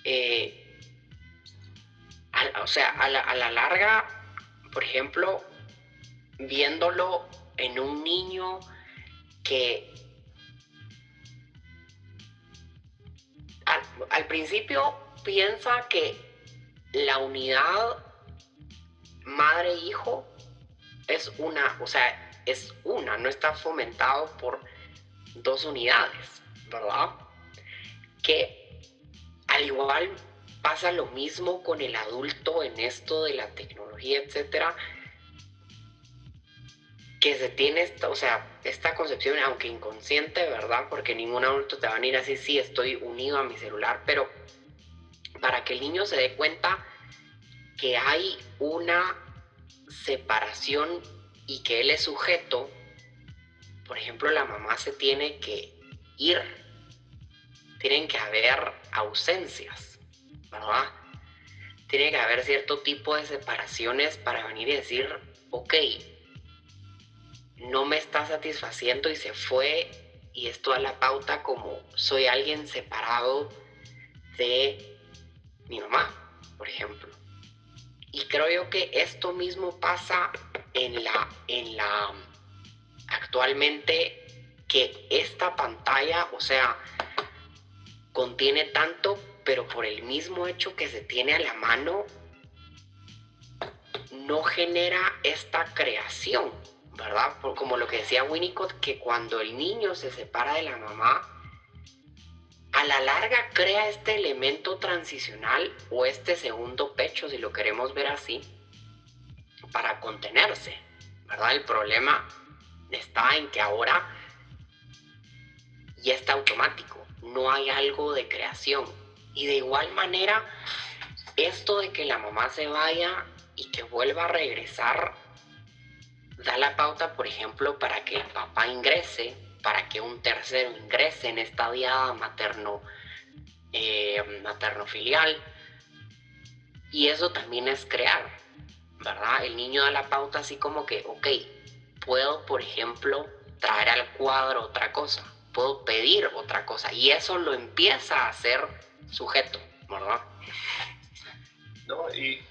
Eh, o sea, a la, larga, por ejemplo, viéndolo en un niño que al, principio piensa que la unidad madre-hijo es una, o sea, es una, no está fomentado por dos unidades, ¿verdad? Que al igual pasa lo mismo con el adulto en esto de la tecnología, etcétera, que se tiene esta, o sea, esta concepción, aunque inconsciente, ¿verdad? Porque ningún adulto te va a venir así, sí, estoy unido a mi celular, pero para que el niño se dé cuenta que hay una separación y que él es sujeto, por ejemplo, la mamá se tiene que ir, tienen que haber ausencias, ¿verdad? tiene que haber cierto tipo de separaciones para venir y decir, ok, no me está satisfaciendo y se fue y esto da la pauta como soy alguien separado de mi mamá, por ejemplo. Y creo yo que esto mismo pasa en la, en la, actualmente que esta pantalla, o sea, contiene tanto, pero por el mismo hecho que se tiene a la mano, no genera esta creación, ¿verdad? como lo que decía Winnicott, que cuando el niño se separa de la mamá, a la larga crea este elemento transicional o este segundo pecho, si lo queremos ver así, para contenerse, ¿verdad? El problema está en que ahora ya está automático, no hay algo de creación. Y de igual manera, esto de que la mamá se vaya y que vuelva a regresar, da la pauta, por ejemplo, para que el papá ingrese, para que un tercero ingrese en esta vía materno, eh, materno filial. Y eso también es crear, ¿verdad? El niño da la pauta así como que, ok, puedo, por ejemplo, traer al cuadro otra cosa, puedo pedir otra cosa, y eso lo empieza a hacer sujeto, ¿verdad? No, y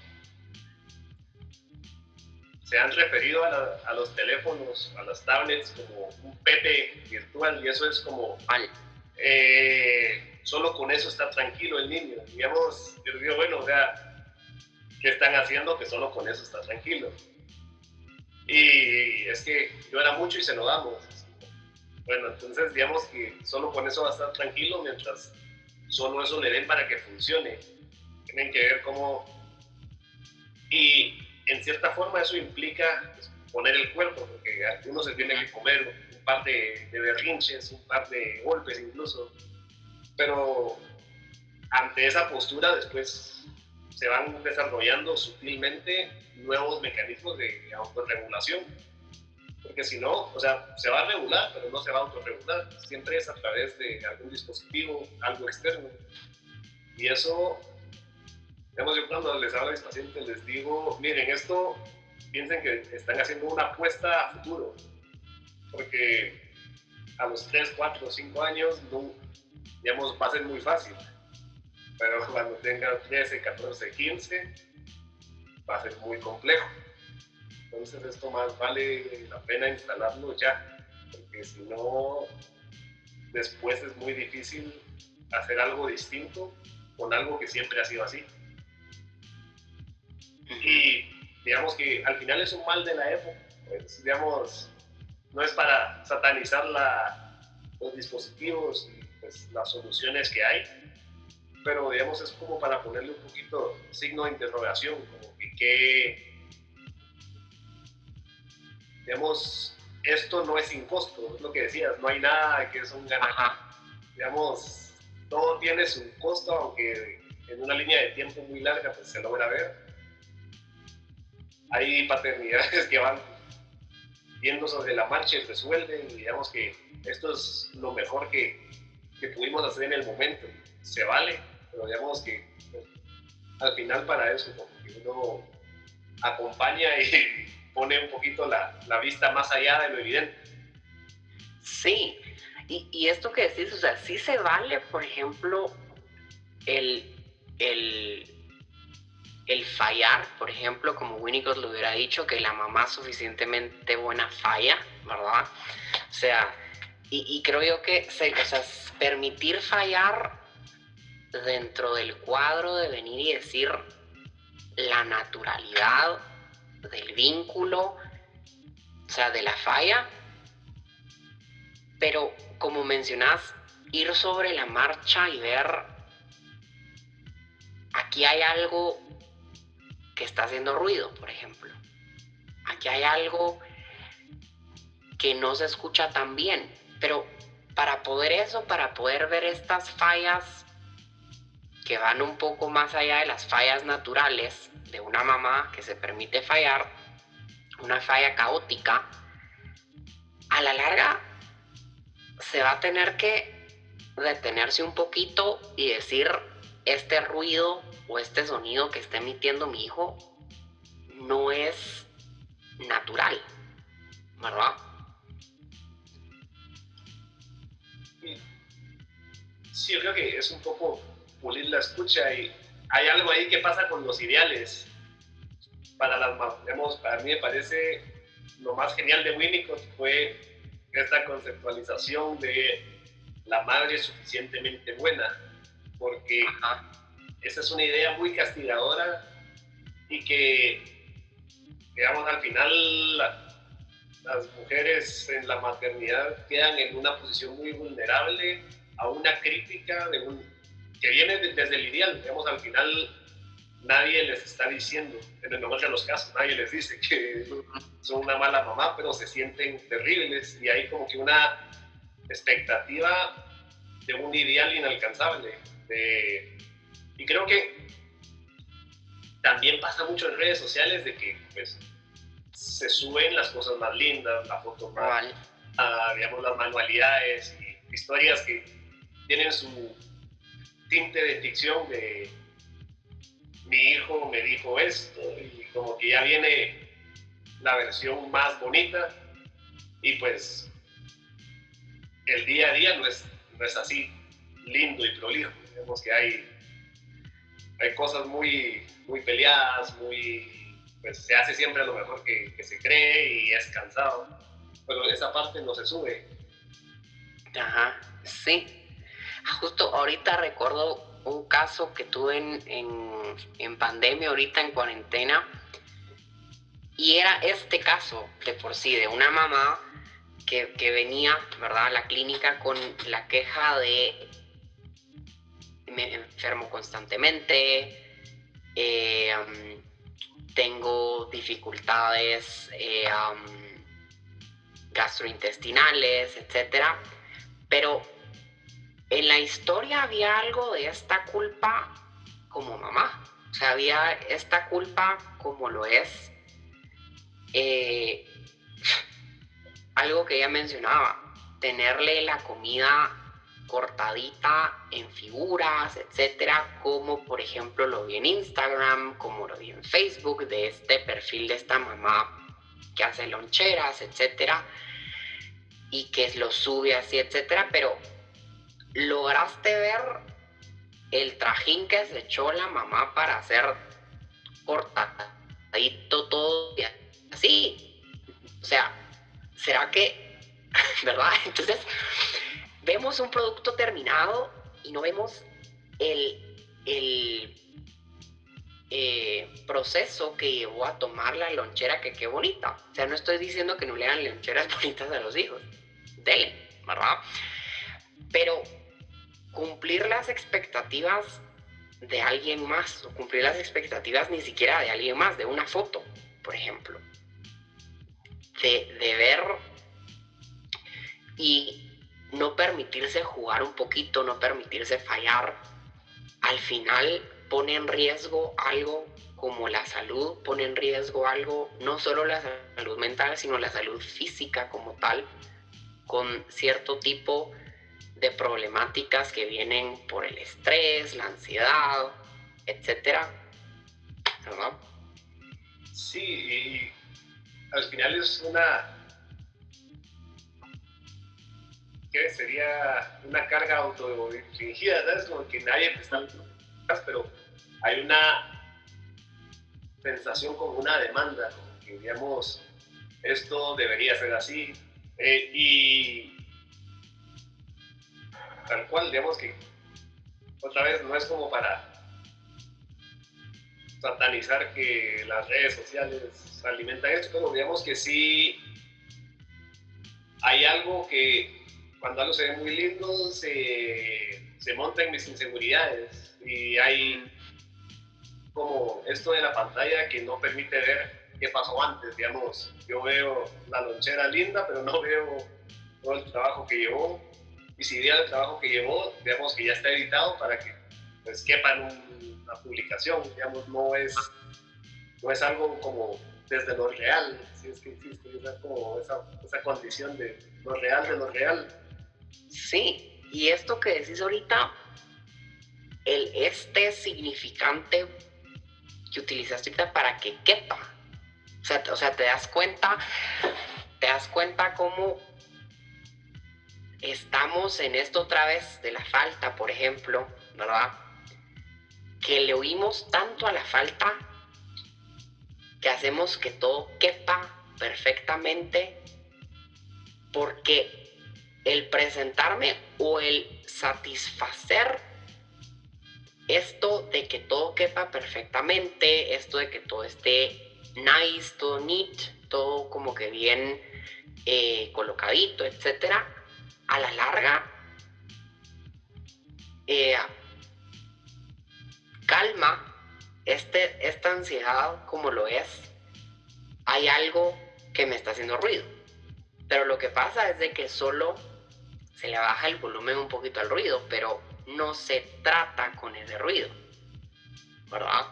se han referido a, los teléfonos, a las tablets como un Pepe virtual y eso es como... Eh, solo con eso está tranquilo el niño. Digamos, yo digo, bueno, o sea, ¿qué están haciendo que solo con eso está tranquilo? Y es que yo era mucho y se lo damos. Bueno, entonces digamos que solo con eso va a estar tranquilo mientras solo eso le den para que funcione. Tienen que ver cómo... Y en cierta forma eso implica pues, poner el cuerpo, porque uno se tiene que comer un par de, berrinches, un par de golpes incluso, pero ante esa postura después se van desarrollando sutilmente nuevos mecanismos de autorregulación, porque si no, o sea, se va a regular, pero no se va a autorregular, siempre es a través de algún dispositivo, algo externo, y eso Digamos, yo cuando les hablo a mis pacientes les digo, miren, esto piensen que están haciendo una apuesta a futuro, porque a los 3, 4, 5 años, no, digamos, va a ser muy fácil, pero cuando tengan 13, 14, 15, va a ser muy complejo. Entonces esto más vale la pena instalarlo ya, porque si no, después es muy difícil hacer algo distinto con algo que siempre ha sido así. Y digamos que al final es un mal de la época. Pues, digamos, no es para satanizar la, los dispositivos y pues, las soluciones que hay, pero digamos es como para ponerle un poquito signo de interrogación, como que, que digamos, esto no es sin costo, es lo que decías, no hay nada que es un ganar. Digamos, todo tiene su costo, aunque en una línea de tiempo muy larga pues se logra ver hay paternidades que van viendo sobre la marcha y resuelven digamos que esto es lo mejor que, que pudimos hacer en el momento. Se vale, pero digamos que pues, al final para eso, porque uno acompaña y pone un poquito la, la vista más allá de lo evidente. Sí, y, y, esto que decís, o sea, sí se vale, por ejemplo, el, el el fallar, por ejemplo, como Winnicott lo hubiera dicho, que la mamá suficientemente buena falla, ¿verdad? O sea, y, creo yo que o sea, permitir fallar dentro del cuadro de venir y decir la naturalidad del vínculo, o sea, de la falla, pero como mencionás, ir sobre la marcha y ver, aquí hay algo que está haciendo ruido, por ejemplo. Aquí hay algo que no se escucha tan bien, pero para poder eso, para poder ver estas fallas que van un poco más allá de las fallas naturales de una mamá que se permite fallar, una falla caótica, a la larga se va a tener que detenerse un poquito y decir, este ruido o este sonido que está emitiendo mi hijo no es natural, ¿verdad? Sí, yo creo que es un poco pulir la escucha y hay algo ahí que pasa con los ideales. Para las digamos, para mí me parece lo más genial de Winnicott fue esta conceptualización de la madre suficientemente buena, porque esa es una idea muy castigadora y que, digamos, al final las mujeres en la maternidad quedan en una posición muy vulnerable a una crítica de un, que viene desde el ideal, digamos, al final nadie les está diciendo, en el mejor de los casos, nadie les dice que son una mala mamá, pero se sienten terribles y hay como que una expectativa de un ideal inalcanzable. Y creo que también pasa mucho en redes sociales de que pues, se suben las cosas más lindas, la foto más, ah, digamos, las manualidades y historias que tienen su tinte de ficción de mi hijo me dijo esto y como que ya viene la versión más bonita y pues el día a día no es, no es así lindo y prolijo. Vemos que hay, hay cosas muy, muy peleadas, muy, pues se hace siempre lo mejor que, que se cree y es cansado, pero esa parte no se sube. Ajá, sí. Justo ahorita recuerdo un caso que tuve en, en, pandemia, ahorita en cuarentena, y era este caso de por sí, de una mamá que, venía, ¿verdad?, a la clínica con la queja de me enfermo constantemente, eh, tengo dificultades eh, gastrointestinales, etcétera, pero en la historia había algo de esta culpa como mamá. O sea, había esta culpa como lo es. Eh, algo que ella mencionaba, tenerle la comida cortadita en figuras, etcétera, como por ejemplo lo vi en Instagram, como lo vi en Facebook, de este perfil de esta mamá que hace loncheras, etcétera, y que lo sube así, etcétera, pero lograste ver el trajín que se echó la mamá para hacer cortadito todo así. O sea, ¿será que, verdad? Entonces, vemos un producto terminado y no vemos el, el eh, proceso que llevó a tomar la lonchera que qué bonita. O sea, no estoy diciendo que no le hagan loncheras bonitas a los hijos. Dele, ¿verdad? Pero cumplir las expectativas de alguien más, o cumplir las expectativas ni siquiera de alguien más, de una foto, por ejemplo. De, de ver y no permitirse jugar un poquito, no permitirse fallar, al final pone en riesgo algo como la salud, pone en riesgo algo, no solo la salud mental, sino la salud física como tal, con cierto tipo de problemáticas que vienen por el estrés, la ansiedad, etcétera. ¿Verdad? Sí, y al final es una. ¿Qué sería una carga autoinfligida? ¿Sabes? Como que nadie te está. Pero hay una sensación como una demanda, como que digamos, esto debería ser así. Eh, y tal cual, digamos que otra vez no es como para satanizar que las redes sociales alimentan esto, pero digamos que sí hay algo que cuando algo se ve muy lindo se, se monta en mis inseguridades. Y hay como esto de la pantalla que no permite ver qué pasó antes, digamos, yo veo la lonchera linda, pero no veo todo el trabajo que llevó, y si el trabajo que llevó, digamos que ya está editado para que pues quepa en una publicación, digamos, no es, no es algo como desde lo real, si es que existe esa, como esa, esa condición de lo real de lo real. Sí, y esto que decís ahorita, el este significante que utilizaste ahorita para que quepa. O sea, te das cuenta, te das cuenta cómo estamos en esto otra vez de la falta, por ejemplo, ¿verdad? Que le oímos tanto a la falta que hacemos que todo quepa perfectamente porque el presentarme o el satisfacer esto de que todo quepa perfectamente, esto de que todo esté nice, todo neat, todo como que bien eh, colocadito, etcétera, a la larga eh, calma este, esta ansiedad como lo es. Hay algo que me está haciendo ruido. Pero lo que pasa es de que solo se le baja el volumen un poquito al ruido, pero no se trata con ese ruido. ¿Verdad?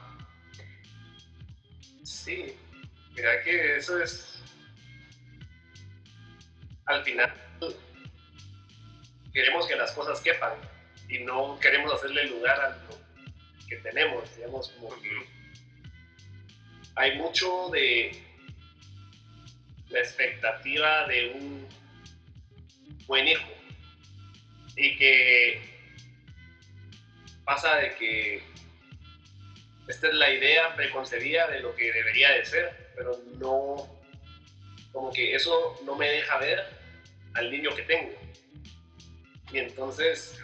Sí, mira que eso es. Al final, queremos que las cosas quepan y no queremos hacerle lugar a lo que tenemos, digamos, como que hay mucho de la expectativa de un buen hijo y que pasa de que esta es la idea preconcebida de lo que debería de ser, pero no, como que eso no me deja ver al niño que tengo. Y entonces,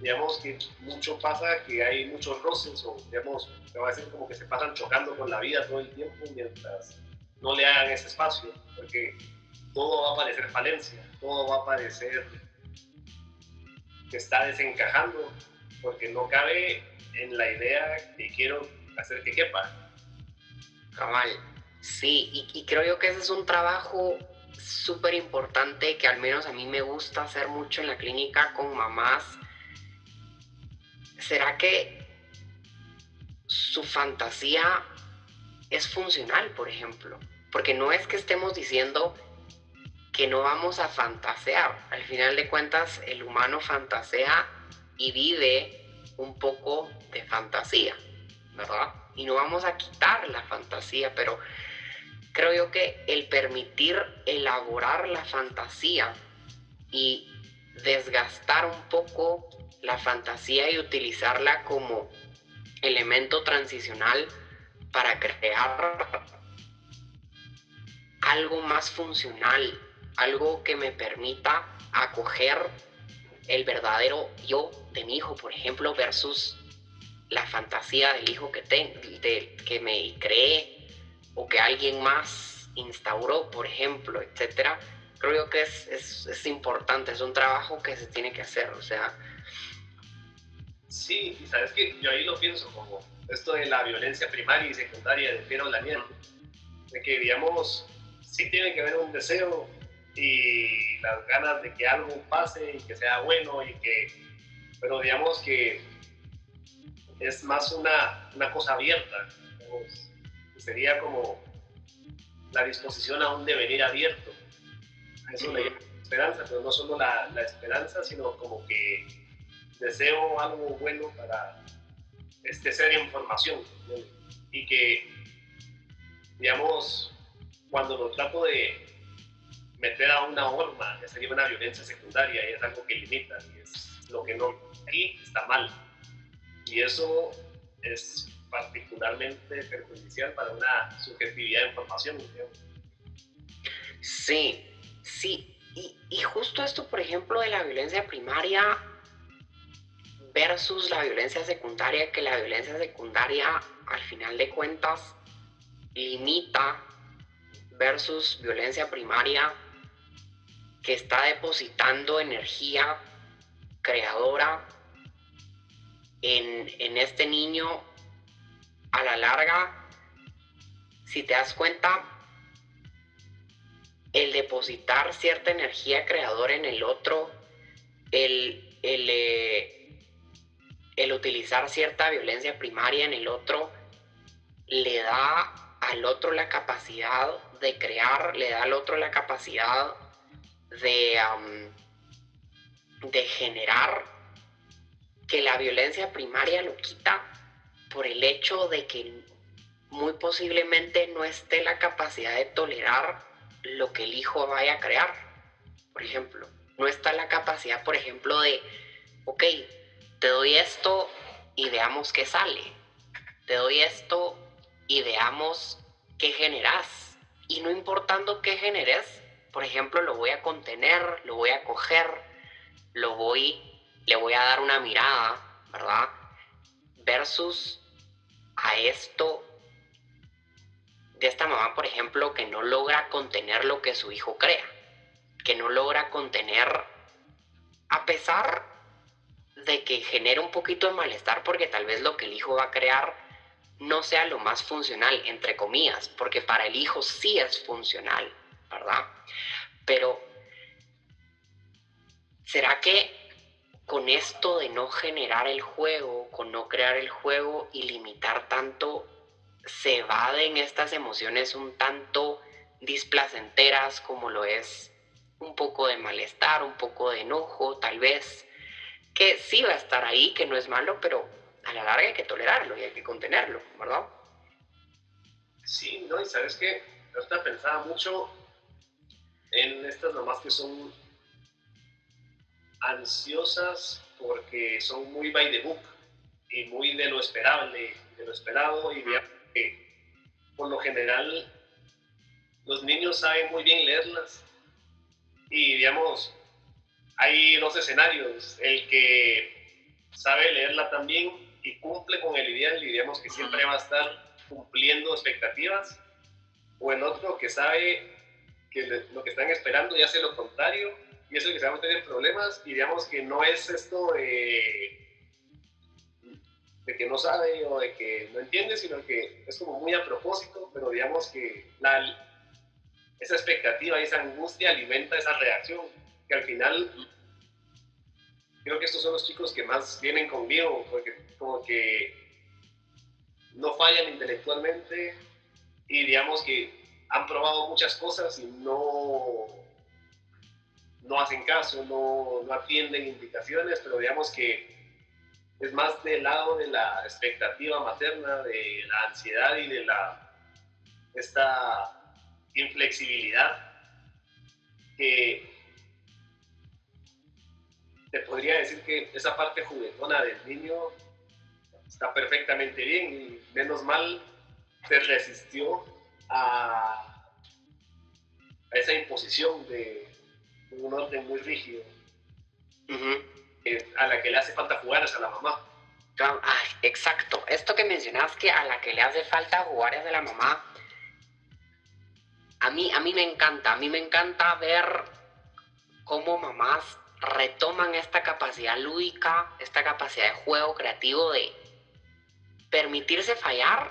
digamos que mucho pasa que hay muchos roces o, digamos, que va a ser como que se pasan chocando con la vida todo el tiempo mientras no le hagan ese espacio, porque todo va a parecer falencia, todo va a parecer que está desencajando, porque no cabe en la idea que quiero hacer que quepa. Cabal, sí, y, y creo yo que ese es un trabajo súper importante que al menos a mí me gusta hacer mucho en la clínica con mamás. ¿Será que su fantasía es funcional, por ejemplo? Porque no es que estemos diciendo que no vamos a fantasear. Al final de cuentas, el humano fantasea y vive un poco de fantasía, ¿verdad? Y no vamos a quitar la fantasía, pero creo yo que el permitir elaborar la fantasía y desgastar un poco la fantasía y utilizarla como elemento transicional para crear algo más funcional, algo que me permita acoger el verdadero yo de mi hijo, por ejemplo, versus la fantasía del hijo que, tengo, de, que me creé o que alguien más instauró, por ejemplo, etcétera. Creo que es, es, es importante, es un trabajo que se tiene que hacer, o sea. Sí, y sabes que yo ahí lo pienso como esto de la violencia primaria y secundaria de Piero Lanier, de que digamos, sí tiene que haber un deseo y las ganas de que algo pase y que sea bueno y que, pero digamos que es más una, una cosa abierta, digamos, sería como la disposición a un devenir abierto. Eso le llamo esperanza, pero no solo la, la, esperanza, sino como que deseo algo bueno para este ser información ¿no? y que, digamos, cuando lo trato de meter a una horma, ya sería una violencia secundaria y es algo que limita y es lo que no, aquí está mal. Y eso es particularmente perjudicial para una subjetividad de información. Sí, sí. Y, y, justo esto, por ejemplo, de la violencia primaria versus la violencia secundaria, que la violencia secundaria, al final de cuentas, limita versus violencia primaria que está depositando energía creadora en, en, este niño a la larga, si te das cuenta, el depositar cierta energía creadora en el otro, el, el, eh, el utilizar cierta violencia primaria en el otro, le da al otro la capacidad de crear, le da al otro la capacidad de, generar que la violencia primaria lo quita por el hecho de que muy posiblemente no esté la capacidad de tolerar lo que el hijo vaya a crear. Por ejemplo, no está la capacidad, por ejemplo, de, ok, te doy esto y veamos qué sale. Te doy esto y veamos qué generas. Y no importando qué generes, por ejemplo, lo voy a contener, lo voy a coger, lo voy, le voy a dar una mirada, ¿verdad? Versus a esto de esta mamá, por ejemplo, que no logra contener lo que su hijo crea, que no logra contener, a pesar de que genera un poquito de malestar, porque tal vez lo que el hijo va a crear no sea lo más funcional, entre comillas, porque para el hijo sí es funcional, ¿verdad? Pero, ¿será que con esto de no generar el juego, con no crear el juego y limitar tanto, se evaden estas emociones un tanto displacenteras como lo es un poco de malestar, un poco de enojo, tal vez, que sí va a estar ahí, que no es malo, pero a la larga hay que tolerarlo y hay que contenerlo, ¿verdad? Sí, no, y sabes que ahorita pensaba mucho en estas mamás que son ansiosas porque son muy by the book y muy de lo esperable, de lo esperado y digamos que por lo general los niños saben muy bien leerlas. Y digamos hay dos escenarios, el que sabe leerla también y cumple con el ideal y digamos que siempre va a estar cumpliendo expectativas o el otro que sabe que lo que están esperando y hace lo contrario y es el que se va a en problemas y digamos que no es esto de, de que no sabe o de que no entiende, sino que es como muy a propósito, pero digamos que la, esa expectativa y esa angustia alimenta esa reacción, que al final creo que estos son los chicos que más vienen conmigo, porque como que no fallan intelectualmente y digamos que han probado muchas cosas y no, no hacen caso, no, no atienden indicaciones, pero digamos que es más del lado de la expectativa materna, de la ansiedad y de la esta inflexibilidad que te podría decir que esa parte juguetona del niño está perfectamente bien y menos mal se resistió a, a esa imposición de un orden muy rígido a la que le hace falta jugar es a la mamá. Exacto. Esto que mencionabas que a la que le hace falta jugar es a la mamá. A mí, a mí me encanta, a mí me encanta ver cómo mamás retoman esta capacidad lúdica, esta capacidad de juego creativo de permitirse fallar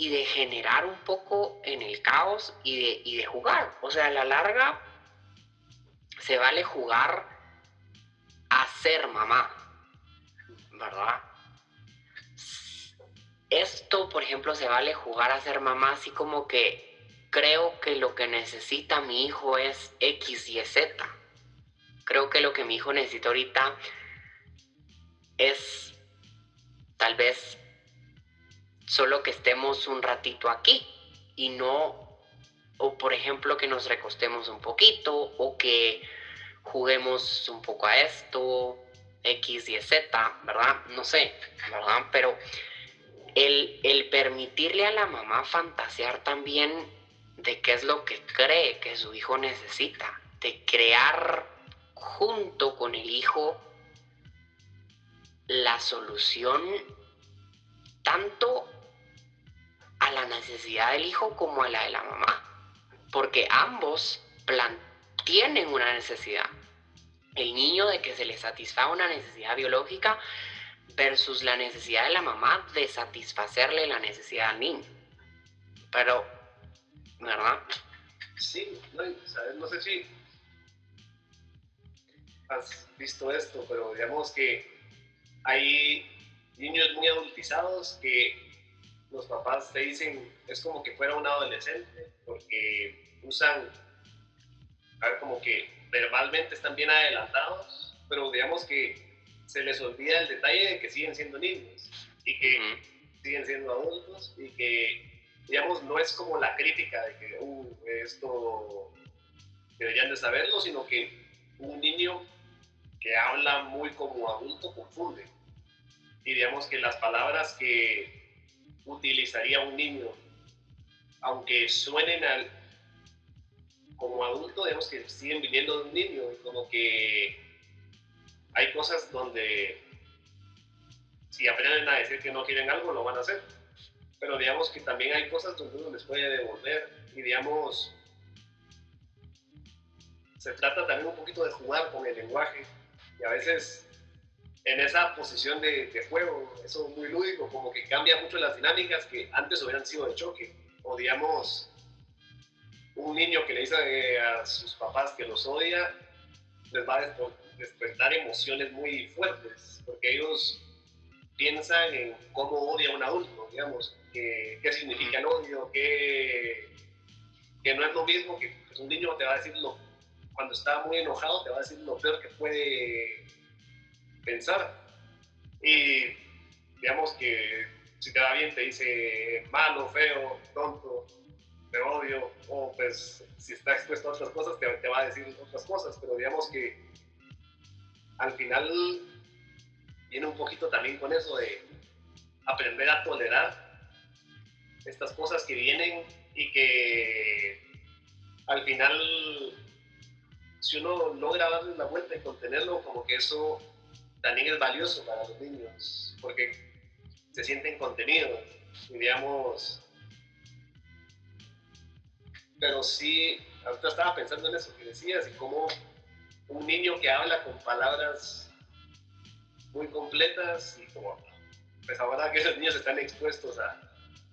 y de generar un poco en el caos y de, y de jugar. O sea, a la larga se vale jugar a ser mamá, ¿verdad? Esto, por ejemplo, se vale jugar a ser mamá así como que creo que lo que necesita mi hijo es X, Y, Z. Creo que lo que mi hijo necesita ahorita es tal vez solo que estemos un ratito aquí y no, o por ejemplo que nos recostemos un poquito o que juguemos un poco a esto, X, Y, Z, ¿verdad? No sé, ¿verdad? Pero el, el permitirle a la mamá fantasear también de qué es lo que cree que su hijo necesita, de crear junto con el hijo la solución tanto a la necesidad del hijo como a la de la mamá, porque ambos tienen una necesidad. El niño de que se le satisfaga una necesidad biológica versus la necesidad de la mamá de satisfacerle la necesidad al niño. Pero ¿verdad? Sí, no, sé si has visto esto, pero digamos que hay niños muy adultizados que los papás te dicen es como que fuera un adolescente porque usan, a ver, como que verbalmente están bien adelantados, pero digamos que se les olvida el detalle de que siguen siendo niños y que siguen siendo adultos y que, digamos, no es como la crítica de que, uh, esto deberían de saberlo, sino que un niño que habla muy como adulto confunde. Y digamos que las palabras que utilizaría un niño, aunque suenen al, como adulto, digamos que siguen viniendo de un niño y como que hay cosas donde si aprenden a decir que no quieren algo, lo van a hacer. Pero digamos que también hay cosas donde uno les puede devolver y digamos, se trata también un poquito de jugar con el lenguaje y a veces en esa posición de, juego, eso es muy lúdico, como que cambia mucho las dinámicas que antes hubieran sido de choque. O digamos, un niño que le dice a sus papás que los odia, les va a despertar emociones muy fuertes, porque ellos piensan en cómo odia a un adulto, digamos, qué significa el odio, que, que no es lo mismo que pues, un niño te va a decir lo, cuando está muy enojado, te va a decir lo peor que puede pensar. Y digamos que si te va bien te dice malo, feo, tonto, te odio, o pues si está expuesto a otras cosas te, te va a decir otras cosas, pero digamos que al final viene un poquito también con eso de aprender a tolerar estas cosas que vienen y que al final si uno logra darle la vuelta y contenerlo, como que eso también es valioso para los niños, porque se sienten contenidos, digamos. Pero sí, ahorita estaba pensando en eso que decías y cómo un niño que habla con palabras muy completas y como, pues ahora que esos niños están expuestos a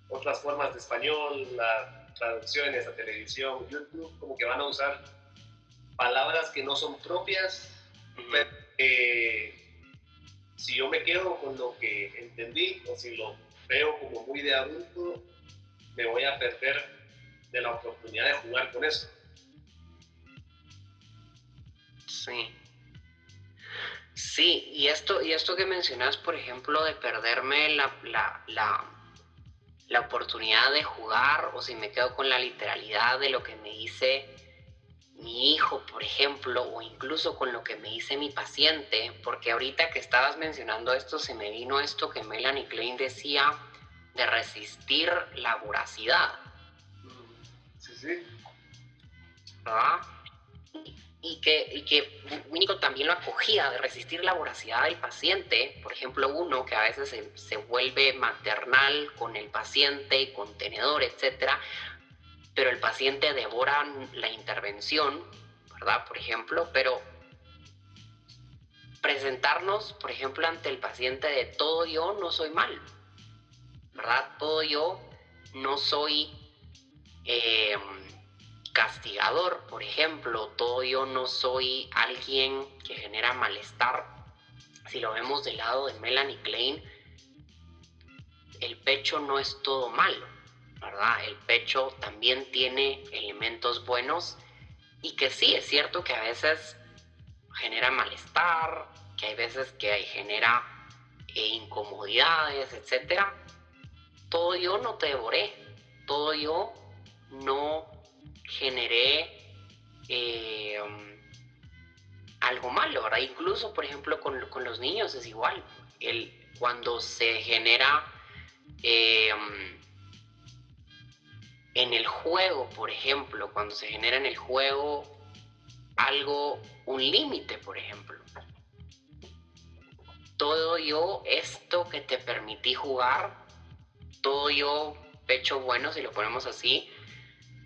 otras formas de español, a traducciones, a televisión, YouTube, como que van a usar palabras que no son propias, pero, si yo me quedo con lo que entendí o si lo veo como muy de adulto, me voy a perder de la oportunidad de jugar con eso. Sí. Sí, y esto, y esto que mencionas, por ejemplo, de perderme la, la, la, la oportunidad de jugar o si me quedo con la literalidad de lo que me dice mi hijo, por ejemplo, o incluso con lo que me dice mi paciente, porque ahorita que estabas mencionando esto, se me vino esto que Melanie Klein decía de resistir la voracidad. Sí, sí. ¿Verdad? Y que, y que Winnicott también lo acogía, de resistir la voracidad del paciente. Por ejemplo, uno que a veces se, se vuelve maternal con el paciente, contenedor, etcétera, pero el paciente devora la intervención, ¿verdad? Por ejemplo, pero presentarnos, por ejemplo, ante el paciente de todo yo no soy mal, ¿verdad? Todo yo no soy em, castigador, por ejemplo, todo yo no soy alguien que genera malestar. Si lo vemos del lado de Melanie Klein, el pecho no es todo malo ¿verdad? El pecho también tiene elementos buenos y que sí, es cierto que a veces genera malestar, que hay veces que genera eh, incomodidades, etc. Todo yo no te devoré, todo yo no generé eh, algo malo, ¿verdad? Incluso, por ejemplo, con, los niños es igual. El, cuando se genera... Eh, en el juego, por ejemplo, cuando se genera en el juego algo, un límite, por ejemplo. Todo yo, esto que te permití jugar, todo yo, pecho bueno, si lo ponemos así,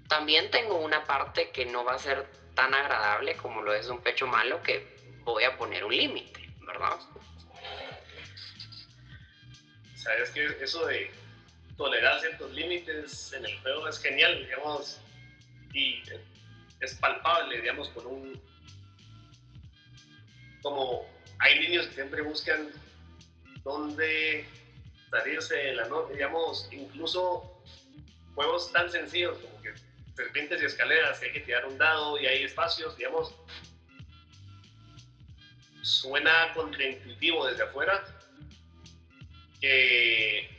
también tengo una parte que no va a ser tan agradable como lo es un pecho malo, que voy a poner un límite, ¿verdad? Sabes que eso de tolerar ciertos límites en el juego es genial, digamos, y es palpable, digamos, con un... Como hay niños que siempre buscan dónde salirse de la noche, digamos, incluso juegos tan sencillos como que serpientes y escaleras, que hay que tirar un dado y hay espacios, digamos, suena contraintuitivo desde afuera que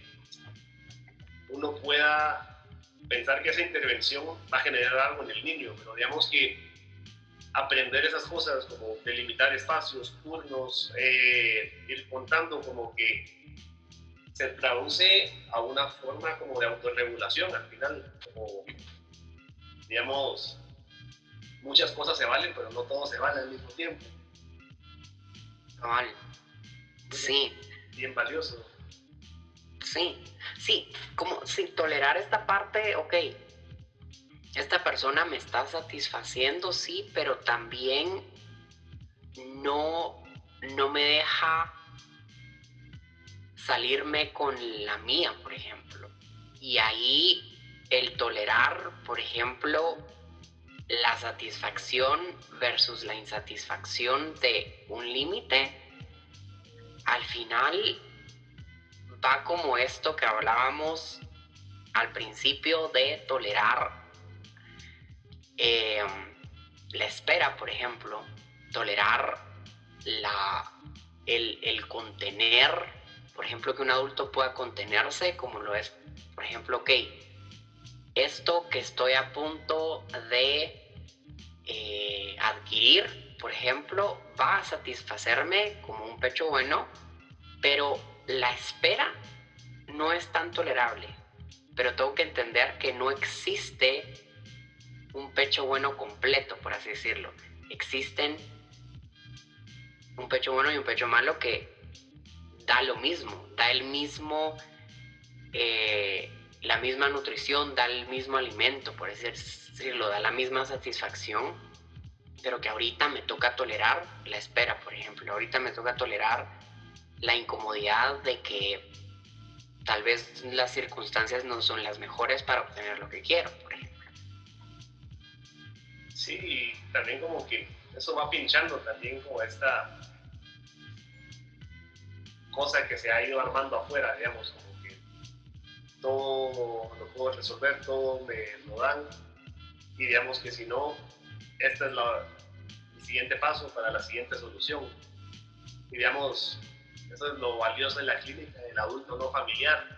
uno pueda pensar que esa intervención va a generar algo en el niño, pero digamos que aprender esas cosas como delimitar espacios, turnos, eh, ir contando como que se traduce a una forma como de autorregulación al final, como digamos, muchas cosas se valen, pero no todo se vale al mismo tiempo. Cabal. Sí, Bien valioso. sí, sí. Como sin tolerar esta parte, ok. Esta persona me está satisfaciendo, sí, pero también no, no me deja salirme con la mía, por ejemplo. Y ahí el tolerar, por ejemplo, la satisfacción versus la insatisfacción de un límite, al final va como esto que hablábamos al principio de tolerar eh, la espera, por ejemplo, tolerar la, el, el contener, por ejemplo, que un adulto pueda contenerse, como lo es, por ejemplo, ok, esto que estoy a punto de eh, adquirir, por ejemplo, va a satisfacerme como un pecho bueno, pero la espera no es tan tolerable. Pero tengo que entender que no existe un pecho bueno completo, por así decirlo. Existen un pecho bueno y un pecho malo que da lo mismo, da el mismo, eh, la misma nutrición, da el mismo alimento, por así decirlo, da la misma satisfacción, pero que ahorita me toca tolerar la espera, por ejemplo. Ahorita me toca tolerar la incomodidad de que tal vez las circunstancias no son las mejores para obtener lo que quiero, por ejemplo. Sí, y también como que eso va pinchando también como esta cosa que se ha ido armando afuera, digamos, como que todo lo puedo resolver, todo me lo dan, y digamos que si no, este es el siguiente paso para la siguiente solución. Y digamos, eso es lo valioso en la clínica del adulto no familiar,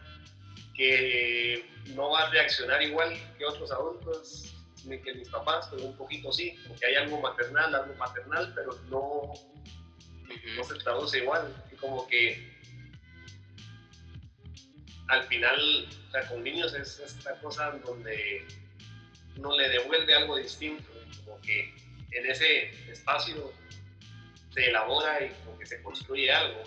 que no va a reaccionar igual que otros adultos, ni que mis papás, pero un poquito sí, porque hay algo maternal, algo paternal, pero no, no se traduce igual. Y como que al final, o sea, con niños es esta cosa donde uno le devuelve algo distinto, como que en ese espacio se elabora y como que se construye algo.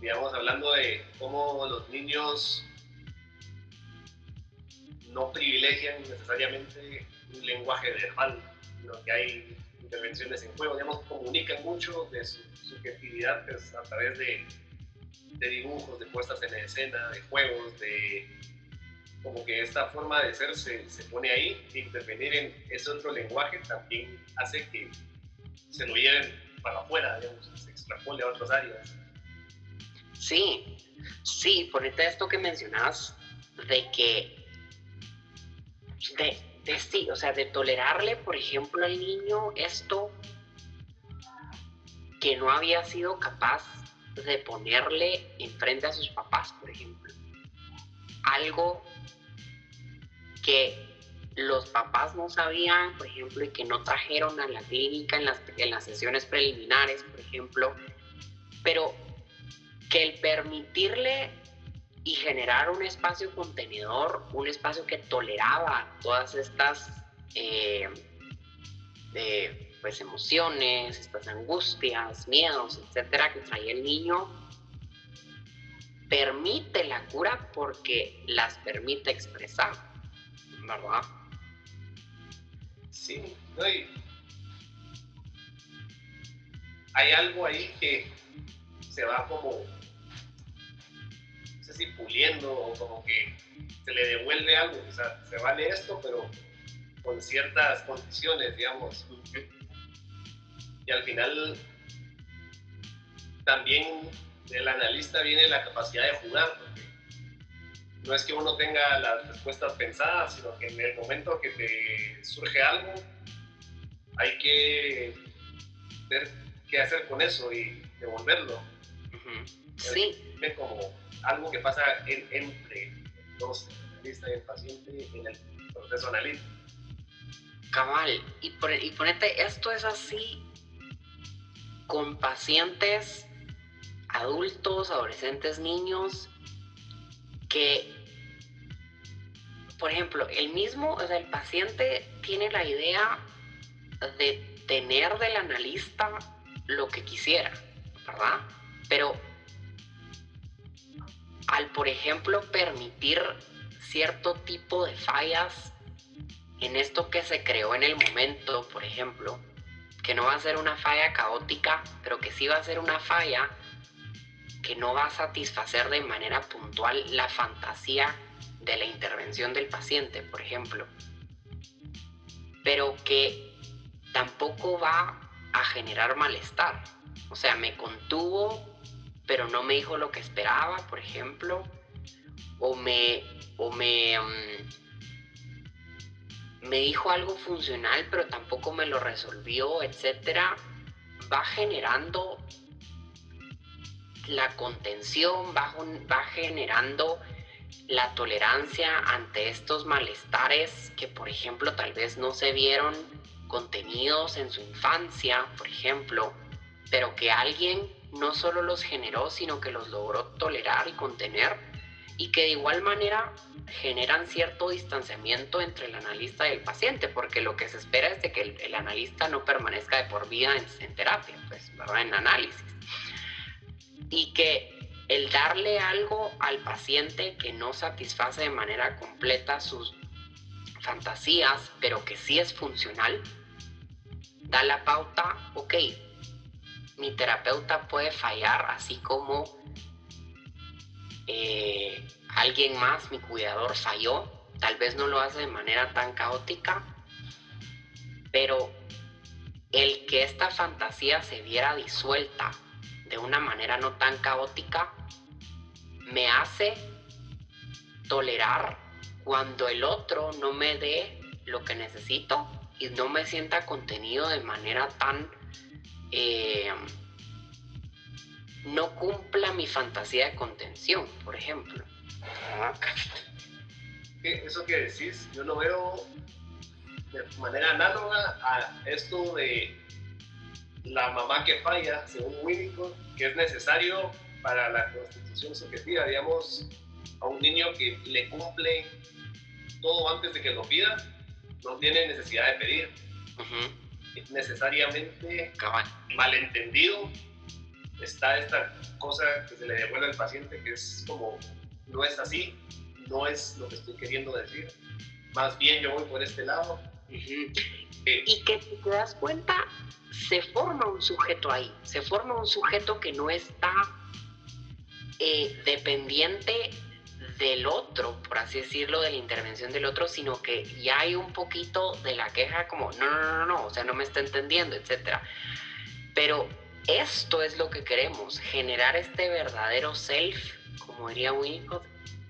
Digamos, hablando de cómo los niños no privilegian necesariamente un lenguaje verbal, sino que hay intervenciones en juego, digamos, comunican mucho de su subjetividad pues, a través de, dibujos, de puestas en escena, de juegos, de como que esta forma de ser se, pone ahí, intervenir en ese otro lenguaje también hace que se lo lleven para afuera, digamos, se extrapole a otras áreas. Sí, sí, ponete esto que mencionas de que, de, de sí, o sea, de tolerarle, por ejemplo, al niño esto que no había sido capaz de ponerle enfrente a sus papás, por ejemplo. Algo que los papás no sabían, por ejemplo, y que no trajeron a la clínica en las, en sesiones preliminares, por ejemplo, pero que el permitirle y generar un espacio contenedor, un espacio que toleraba todas estas eh, pues emociones, estas angustias, miedos, etcétera, que traía el niño, permite la cura porque las permite expresar, ¿verdad? Sí, no, y hay algo ahí que se va como, no sé si puliendo o como que se le devuelve algo, o sea, se vale esto, pero con ciertas condiciones, digamos. Y al final también del analista viene la capacidad de jugar, no es que uno tenga las respuestas pensadas, sino que en el momento que te surge algo, hay que ver qué hacer con eso y devolverlo. Ujú. Sí, Es como algo que pasa en- entre los analista y el paciente en el proceso analítico. cabal. Y, por- y ponete, esto es así con pacientes adultos, adolescentes, niños, que, por ejemplo, el mismo, o sea, el paciente tiene la idea de tener del analista lo que quisiera, ¿verdad? Pero al, por ejemplo, permitir cierto tipo de fallas en esto que se creó en el momento, por ejemplo, que no va a ser una falla caótica, pero que sí va a ser una falla que no va a satisfacer de manera puntual la fantasía de la intervención del paciente, por ejemplo, pero que tampoco va a generar malestar. O sea, me contuvo, pero no me dijo lo que esperaba, por ejemplo, o me, o me, mm, me dijo algo funcional, pero tampoco me lo resolvió, etcétera, va generando la contención, va, generando la tolerancia ante estos malestares que, por ejemplo, tal vez no se vieron contenidos en su infancia, por ejemplo, pero que alguien no solo los generó, sino que los logró tolerar y contener, y que de igual manera generan cierto distanciamiento entre el analista y el paciente, porque lo que se espera es de que el, analista no permanezca de por vida en, terapia, pues. En análisis. Y que el darle algo al paciente que no satisface de manera completa sus fantasías, pero que sí es funcional, da la pauta, ok, mi terapeuta puede fallar así como eh, alguien más, mi cuidador, falló. Tal vez no lo hace de manera tan caótica, pero el que esta fantasía se viera disuelta de una manera no tan caótica me hace tolerar cuando el otro no me dé lo que necesito y no me sienta contenido de manera tan eh, no cumpla mi fantasía de contención, por ejemplo. Eso que decís, yo lo veo de manera análoga a esto de la mamá que falla, según Winnicott, que es necesario para la constitución subjetiva, digamos, a un niño que le cumple todo antes de que lo pida, no tiene necesidad de pedir. Ujú, Necesariamente cabal. malentendido está esta cosa que se le devuelve al paciente que es como no es así, no es lo que estoy queriendo decir, más bien yo voy por este lado. Eh, Y que si te das cuenta, se forma un sujeto ahí, se forma un sujeto que no está eh, dependiente del otro, por así decirlo, de la intervención del otro, sino que ya hay un poquito de la queja como, no, no, no, no, no, o sea, no me está entendiendo, etc. Pero esto es lo que queremos, generar este verdadero self, como diría Winnicott,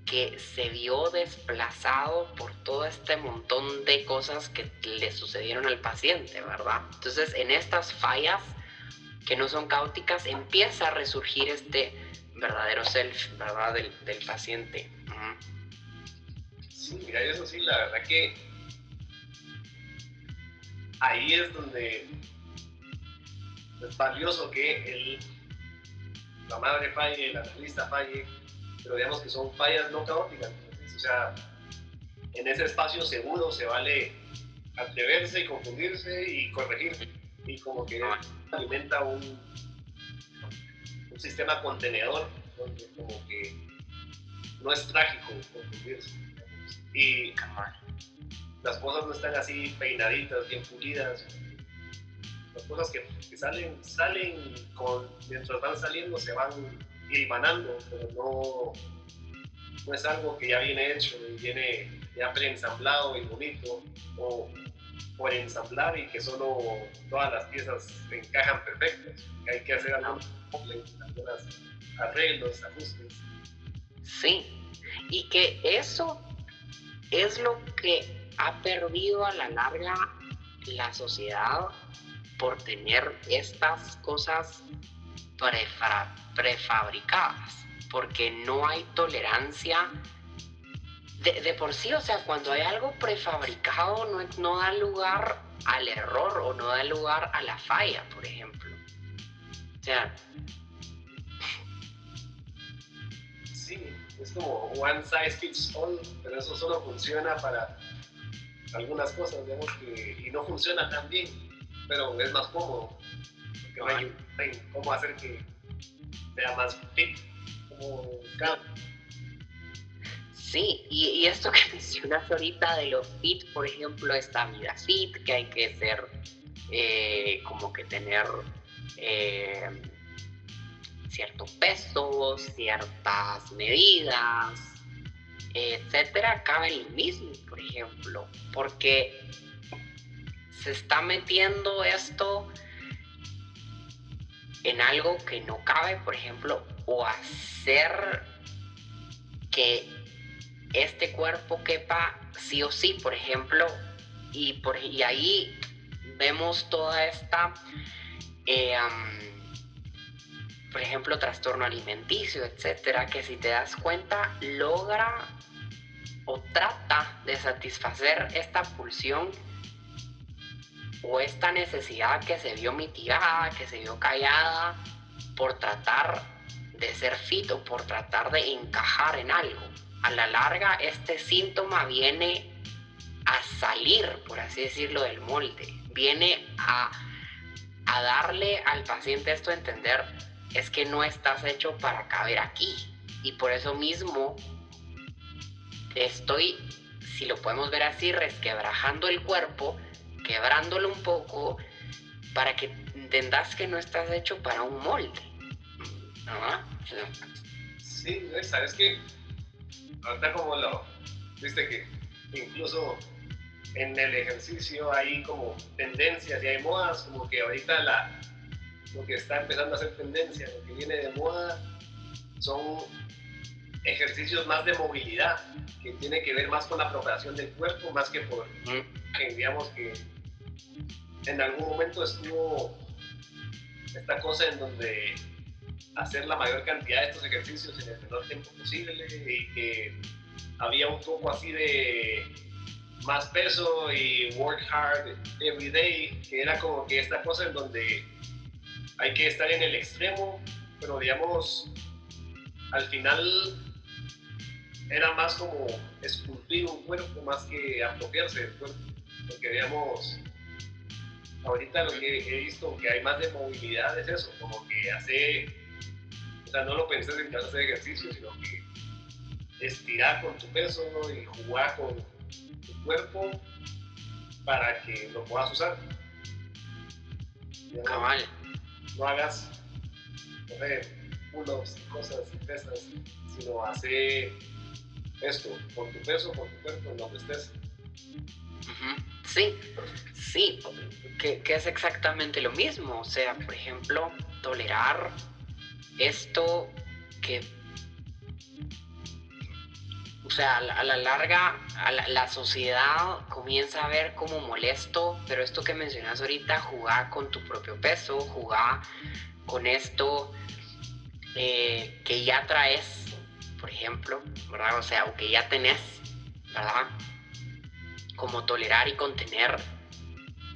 que se vio desplazado por todo este montón de cosas que le sucedieron al paciente, ¿verdad? Entonces, en estas fallas que no son caóticas, empieza a resurgir este verdadero self, ¿verdad? Del, del paciente. Ujú. Sí, mira, eso sí, la verdad que ahí es donde es valioso que el, la madre falle, el analista falle, pero digamos que son fallas no caóticas. entonces, o sea, en ese espacio seguro se vale atreverse y confundirse y corregir. Y como que alimenta un, un sistema contenedor donde como que no es trágico confundirse. Y las cosas no están así peinaditas, bien pulidas. Las cosas que, que salen, salen con, mientras van saliendo se van hilvanando, pero no, no es algo que ya viene hecho y viene ya preensamblado y bonito o por ensamblar y que solo todas las piezas encajan perfectas. Hay que hacer algunos arreglos, ajustes. Sí, y que eso es lo que ha perdido a la larga la sociedad por tener estas cosas prefabricadas, porque no hay tolerancia de, por sí, o sea, cuando hay algo prefabricado no, da lugar al error o no da lugar a la falla, por ejemplo. O sea, Sí, es como one size fits all, pero eso solo funciona para algunas cosas, digamos y no funciona tan bien, pero es más cómodo, cómo hacer que sea más fit, como Sí, y, esto que mencionas ahorita de los fit, por ejemplo, esta vida fit, que hay que ser, eh, como que tener eh, cierto peso, ciertas medidas, etcétera, cabe lo mismo, por ejemplo, porque se está metiendo esto en algo que no cabe, por ejemplo, o hacer que este cuerpo quepa sí o sí, por ejemplo, y, por, y ahí vemos toda esta, eh, por ejemplo, trastorno alimenticio, etcétera, que si te das cuenta logra o trata de satisfacer esta pulsión o esta necesidad que se vio mitigada, que se vio callada por tratar de ser fit o por tratar de encajar en algo a la larga este síntoma viene a salir, por así decirlo, del molde. Viene a, a, darle al paciente esto a entender, es que no estás hecho para caber aquí. Y por eso mismo estoy, si lo podemos ver así, resquebrajando el cuerpo, quebrándolo un poco, para que entendas que no estás hecho para un molde. ¿No? Sí, sabes que ahorita como lo, viste que incluso en el ejercicio hay como tendencias y hay modas, como que ahorita la, lo que está empezando a ser tendencia, lo que viene de moda, son ejercicios más de movilidad, que tiene que ver más con la preparación del cuerpo, más que por, que digamos que en algún momento estuvo esta cosa en donde hacer la mayor cantidad de estos ejercicios en el menor tiempo posible y que había un poco así de más peso y work hard every day, que era como que esta cosa en donde hay que estar en el extremo, pero digamos, al final era más como esculpir un cuerpo más que apropiarse del cuerpo, porque digamos, ahorita lo que he visto que hay más de movilidad es eso, como que hace o sea, no lo pensé en que vas a hacer ejercicio, sino que estirar con tu peso y jugar con tu cuerpo para que lo puedas usar. No, Cabal. No hagas, no sé, pull-ups, cosas y pesas, sino hacer esto, con tu peso, con tu cuerpo, en donde estés. Sí, sí, que, es exactamente lo mismo. O sea, por ejemplo, tolerar esto que, o sea, a la larga, a la, la, sociedad comienza a ver como molesto, pero esto que mencionas ahorita, jugar con tu propio peso, jugar con esto eh, que ya traes, por ejemplo, ¿verdad? O sea, o que ya tenés, ¿verdad? Como tolerar y contener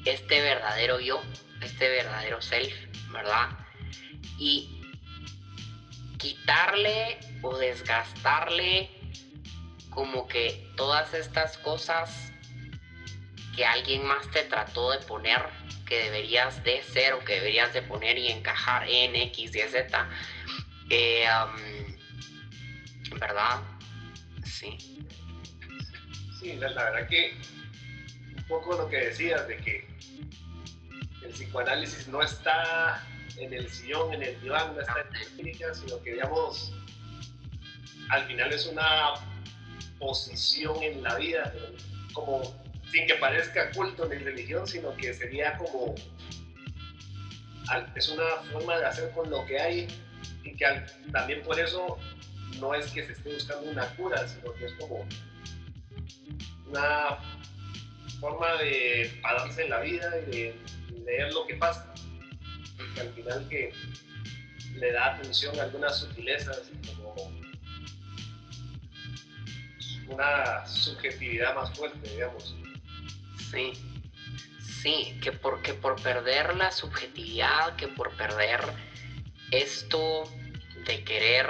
este verdadero yo, este verdadero self, ¿verdad? Y quitarle o desgastarle como que todas estas cosas que alguien más te trató de poner que deberías de ser o que deberías de poner y encajar en X y Z eh, um, ¿verdad? Sí. Sí, la, verdad que un poco lo que decías de que el psicoanálisis no está en el sillón, en el diván, no está en la clínica, sino que digamos, al final es una posición en la vida, como sin que parezca culto ni religión, sino que sería como, es una forma de hacer con lo que hay y que también por eso no es que se esté buscando una cura, sino que es como una forma de enfocarse en la vida y de leer lo que pasa. Que al final que le da atención a algunas sutilezas como una subjetividad más fuerte, digamos. Sí, sí, que por, que por perder la subjetividad, que por perder esto de querer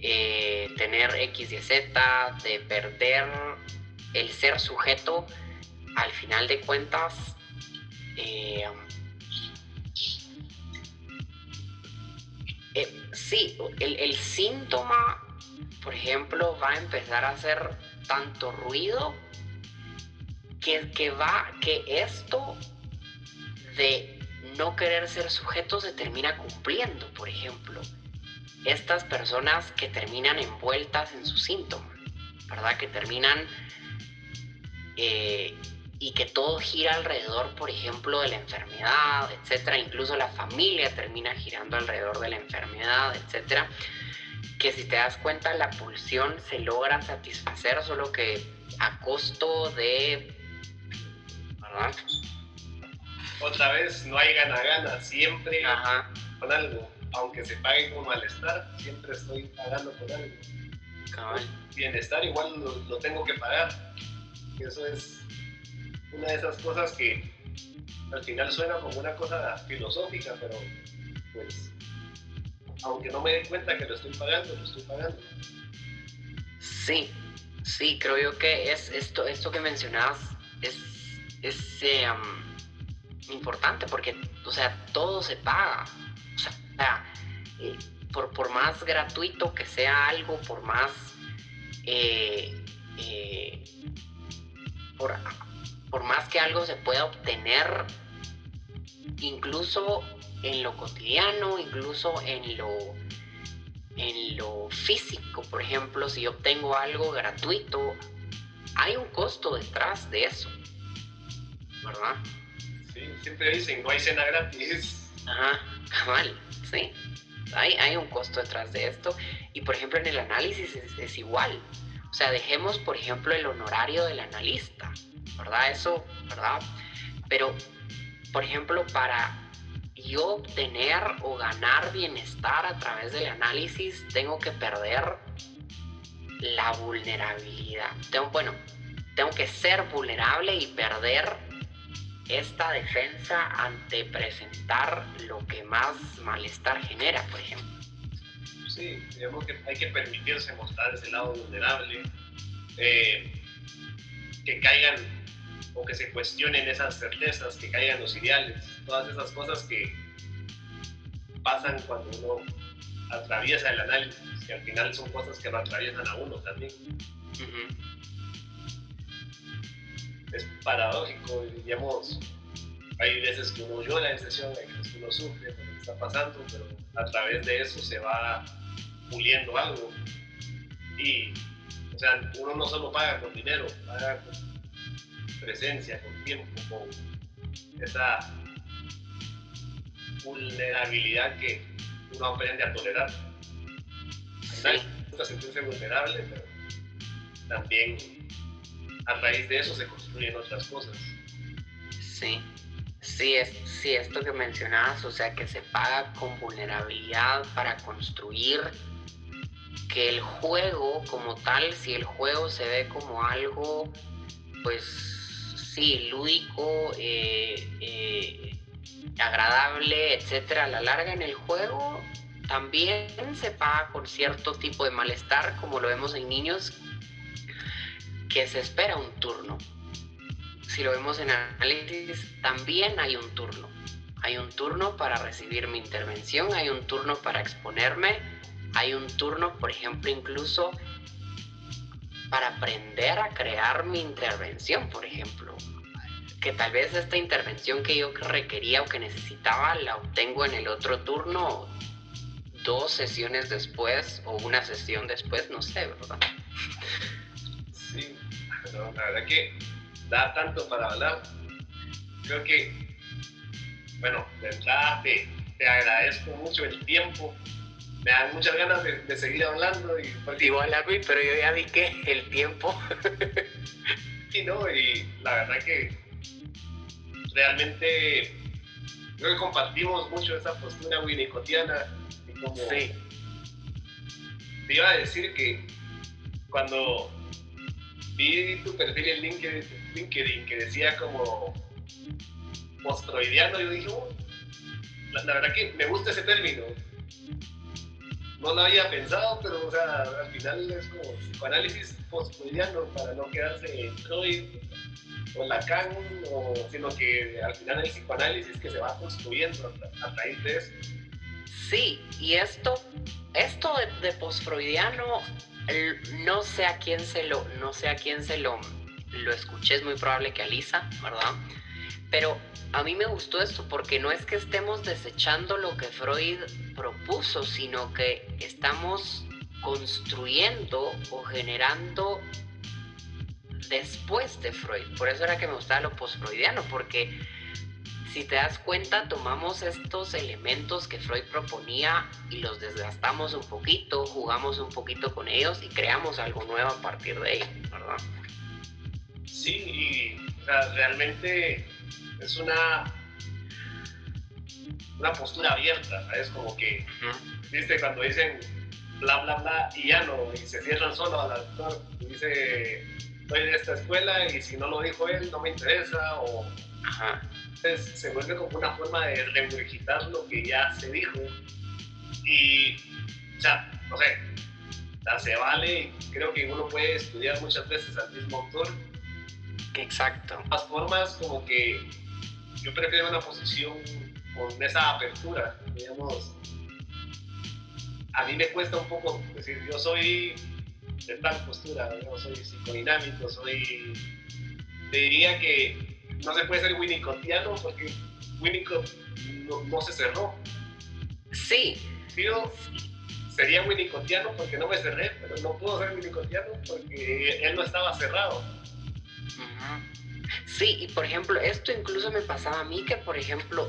eh, tener X y Z, de perder el ser sujeto, al final de cuentas, eh, eh, sí, el, el síntoma, por ejemplo, va a empezar a hacer tanto ruido que, que va, que esto de no querer ser sujeto se termina cumpliendo, por ejemplo. Estas personas que terminan envueltas en su síntoma, ¿verdad? Que terminan eh, y que todo gira alrededor, por ejemplo, de la enfermedad, etcétera. Incluso la familia termina girando alrededor de la enfermedad, etcétera. Que si te das cuenta, la pulsión se logra satisfacer, solo que a costo de. ¿Verdad? Otra vez, no hay gana-gana, siempre Ajá, con algo. Aunque se pague con malestar, siempre estoy pagando por algo. cabal. Bienestar igual lo, lo tengo que pagar. Eso es una de esas cosas que al final suena como una cosa filosófica, pero pues aunque no me dé cuenta que lo estoy pagando, lo estoy pagando. Sí, sí, creo yo que es esto, esto que mencionabas es, es eh, am, importante porque, o sea, todo se paga. O sea, eh, por, por más gratuito que sea algo, por más eh, eh, por, por más que algo se pueda obtener, incluso en lo cotidiano, incluso en lo en lo físico, por ejemplo, si yo obtengo algo gratuito, hay un costo detrás de eso, ¿verdad? Sí, siempre dicen, no hay cena gratis. Ajá, cabal, Hay, un costo detrás de esto. Y por ejemplo, en el análisis es, es igual. O sea, dejemos, por ejemplo, el honorario del analista, ¿verdad? Eso, ¿verdad? Pero, por ejemplo, para yo obtener o ganar bienestar a través del análisis, tengo que perder la vulnerabilidad. Tengo, bueno, tengo que ser vulnerable y perder esta defensa ante presentar lo que más malestar genera, por ejemplo. Sí, digamos que hay que permitirse mostrar ese lado vulnerable, eh, que caigan o que se cuestionen esas certezas, que caigan los ideales, todas esas cosas que pasan cuando uno atraviesa el análisis, que al final son cosas que lo atraviesan a uno también. Ujú. Es paradójico, digamos, hay veces que uno llora en sesión, hay veces que uno sufre por lo que está pasando, pero a través de eso se va puliendo algo. Y, o sea, uno no solo paga con dinero, paga con presencia, con tiempo, con esa vulnerabilidad que uno aprende a tolerar. Final, gusta sentirse vulnerable, pero también a raíz de eso se construyen otras cosas. Sí, sí, es, sí, esto que mencionabas, o sea, que se paga con vulnerabilidad para construir que el juego como tal, si el juego se ve como algo, pues sí, lúdico, eh, eh, agradable, etcétera, a la larga en el juego también se paga con cierto tipo de malestar, como lo vemos en niños, que se espera un turno. Si lo vemos en análisis, también hay un turno. Hay un turno para recibir mi intervención, hay un turno para exponerme, hay un turno, por ejemplo, incluso para aprender a crear mi intervención, por ejemplo. Que tal vez esta intervención que yo requería o que necesitaba la obtengo en el otro turno dos sesiones después o una sesión después, no sé, ¿verdad? Sí, pero la verdad que da tanto para hablar. Creo que, bueno, de entrada te, te agradezco mucho el tiempo. Me dan muchas ganas de, de seguir hablando y porque- Igual a mí, pero yo ya vi que el tiempo. y no, y la verdad que realmente creo que compartimos mucho esa postura winnicottiana y como Sí. te iba a decir que cuando vi tu perfil en LinkedIn, LinkedIn que decía como postroidiano, yo dije, "Oh, la, verdad que me gusta ese término. No lo había pensado, pero o sea, al final es como psicoanálisis postroidiano para no quedarse en Freud o Lacan, o, sino que al final el psicoanálisis que se va construyendo a, a raíz. Sí, y esto, esto de, de posfreudiano, no sé a quién se lo, no sé a quién se lo, lo escuché, es muy probable que a Lisa, ¿verdad? Pero a mí me gustó esto porque no es que estemos desechando lo que Freud propuso, sino que estamos construyendo o generando después de Freud. Por eso era que me gustaba lo posfreudiano, porque si te das cuenta, tomamos estos elementos que Freud proponía y los desgastamos un poquito, jugamos un poquito con ellos y creamos algo nuevo a partir de ello, ¿verdad? Sí, y o sea, realmente es una, una postura abierta, ¿sabes? Como que, viste, cuando dicen bla, bla, bla, y ya no, y se cierran solo al actor, y dice, soy de esta escuela y si no lo dijo él, no me interesa, o Ajá. entonces se vuelve como una forma de regurgitar lo que ya se dijo, y, o sea, no sé, sea, se vale, creo que uno puede estudiar muchas veces al mismo autor, Exacto. todas formas, como que yo prefiero una posición con esa apertura, digamos. A mí me cuesta un poco decir, yo soy de tal postura, yo soy psicodinámico, soy. Te diría que no se puede ser winnicottiano porque Winnicott no, no se cerró. Sí, Yo sería winnicottiano porque no me cerré, pero no puedo ser winnicottiano porque él no estaba cerrado. Sí, y por ejemplo, esto incluso me pasaba a mí que, por ejemplo,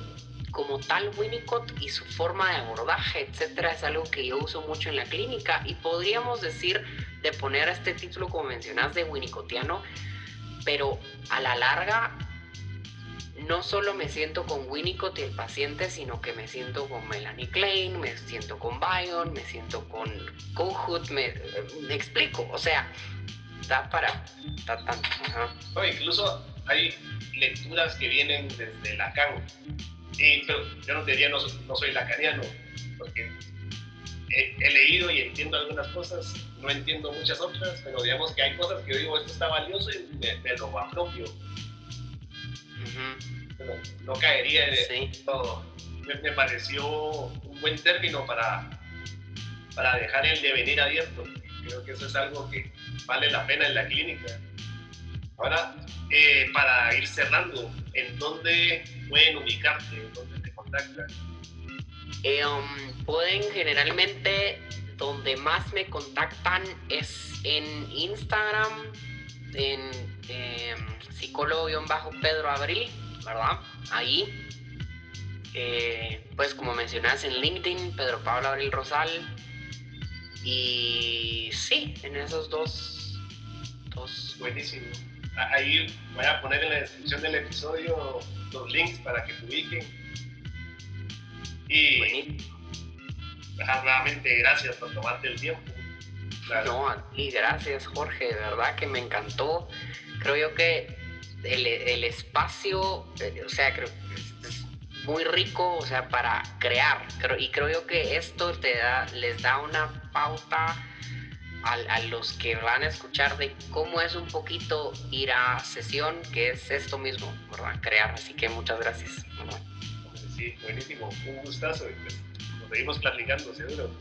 como tal Winnicott y su forma de abordaje, etcétera, es algo que yo uso mucho en la clínica y podríamos decir de poner este título como mencionas de Winnicottiano, pero a la larga no solo me siento con Winnicott y el paciente, sino que me siento con Melanie Klein, me siento con Bion, me siento con Kohut, me, me explico, o sea, da para, da tanto. No, incluso hay lecturas que vienen desde Lacan. Y, pero yo no diría no, no soy lacaniano, porque he, he leído y entiendo algunas cosas, no entiendo muchas otras, pero digamos que hay cosas que yo digo, esto está valioso y me, me lo apropio, No caería en Sí, todo. Me, me pareció un buen término para, para dejar el devenir abierto. Creo que eso es algo que vale la pena en la clínica. Ahora, eh, para ir cerrando, ¿en dónde pueden ubicarte? ¿En dónde te contactan? Eh, um, pueden generalmente, donde más me contactan es en Instagram, en em, psicólogo-pedro abril, ¿verdad? Ahí. Eh, pues como mencionas en LinkedIn, Pedro Pablo Abril Rosal. Y sí, en esos dos, dos Buenísimo. Ahí voy a poner en la descripción del episodio los links para que te ubiquen. Y buenísimos. ajá, nuevamente gracias por tomarte el tiempo. No, a ti, gracias Jorge, de verdad que me encantó. Creo yo que el, el espacio, eh, o sea, creo es, muy rico, o sea, para crear. Creo- y creo yo que esto te da, les da una pauta a, a los que van a escuchar de cómo es un poquito ir a sesión, que es esto mismo, ¿verdad? Crear. Así que muchas gracias. ¿verdad? Sí, buenísimo. Un gustazo. pues, nos seguimos platicando, seguro.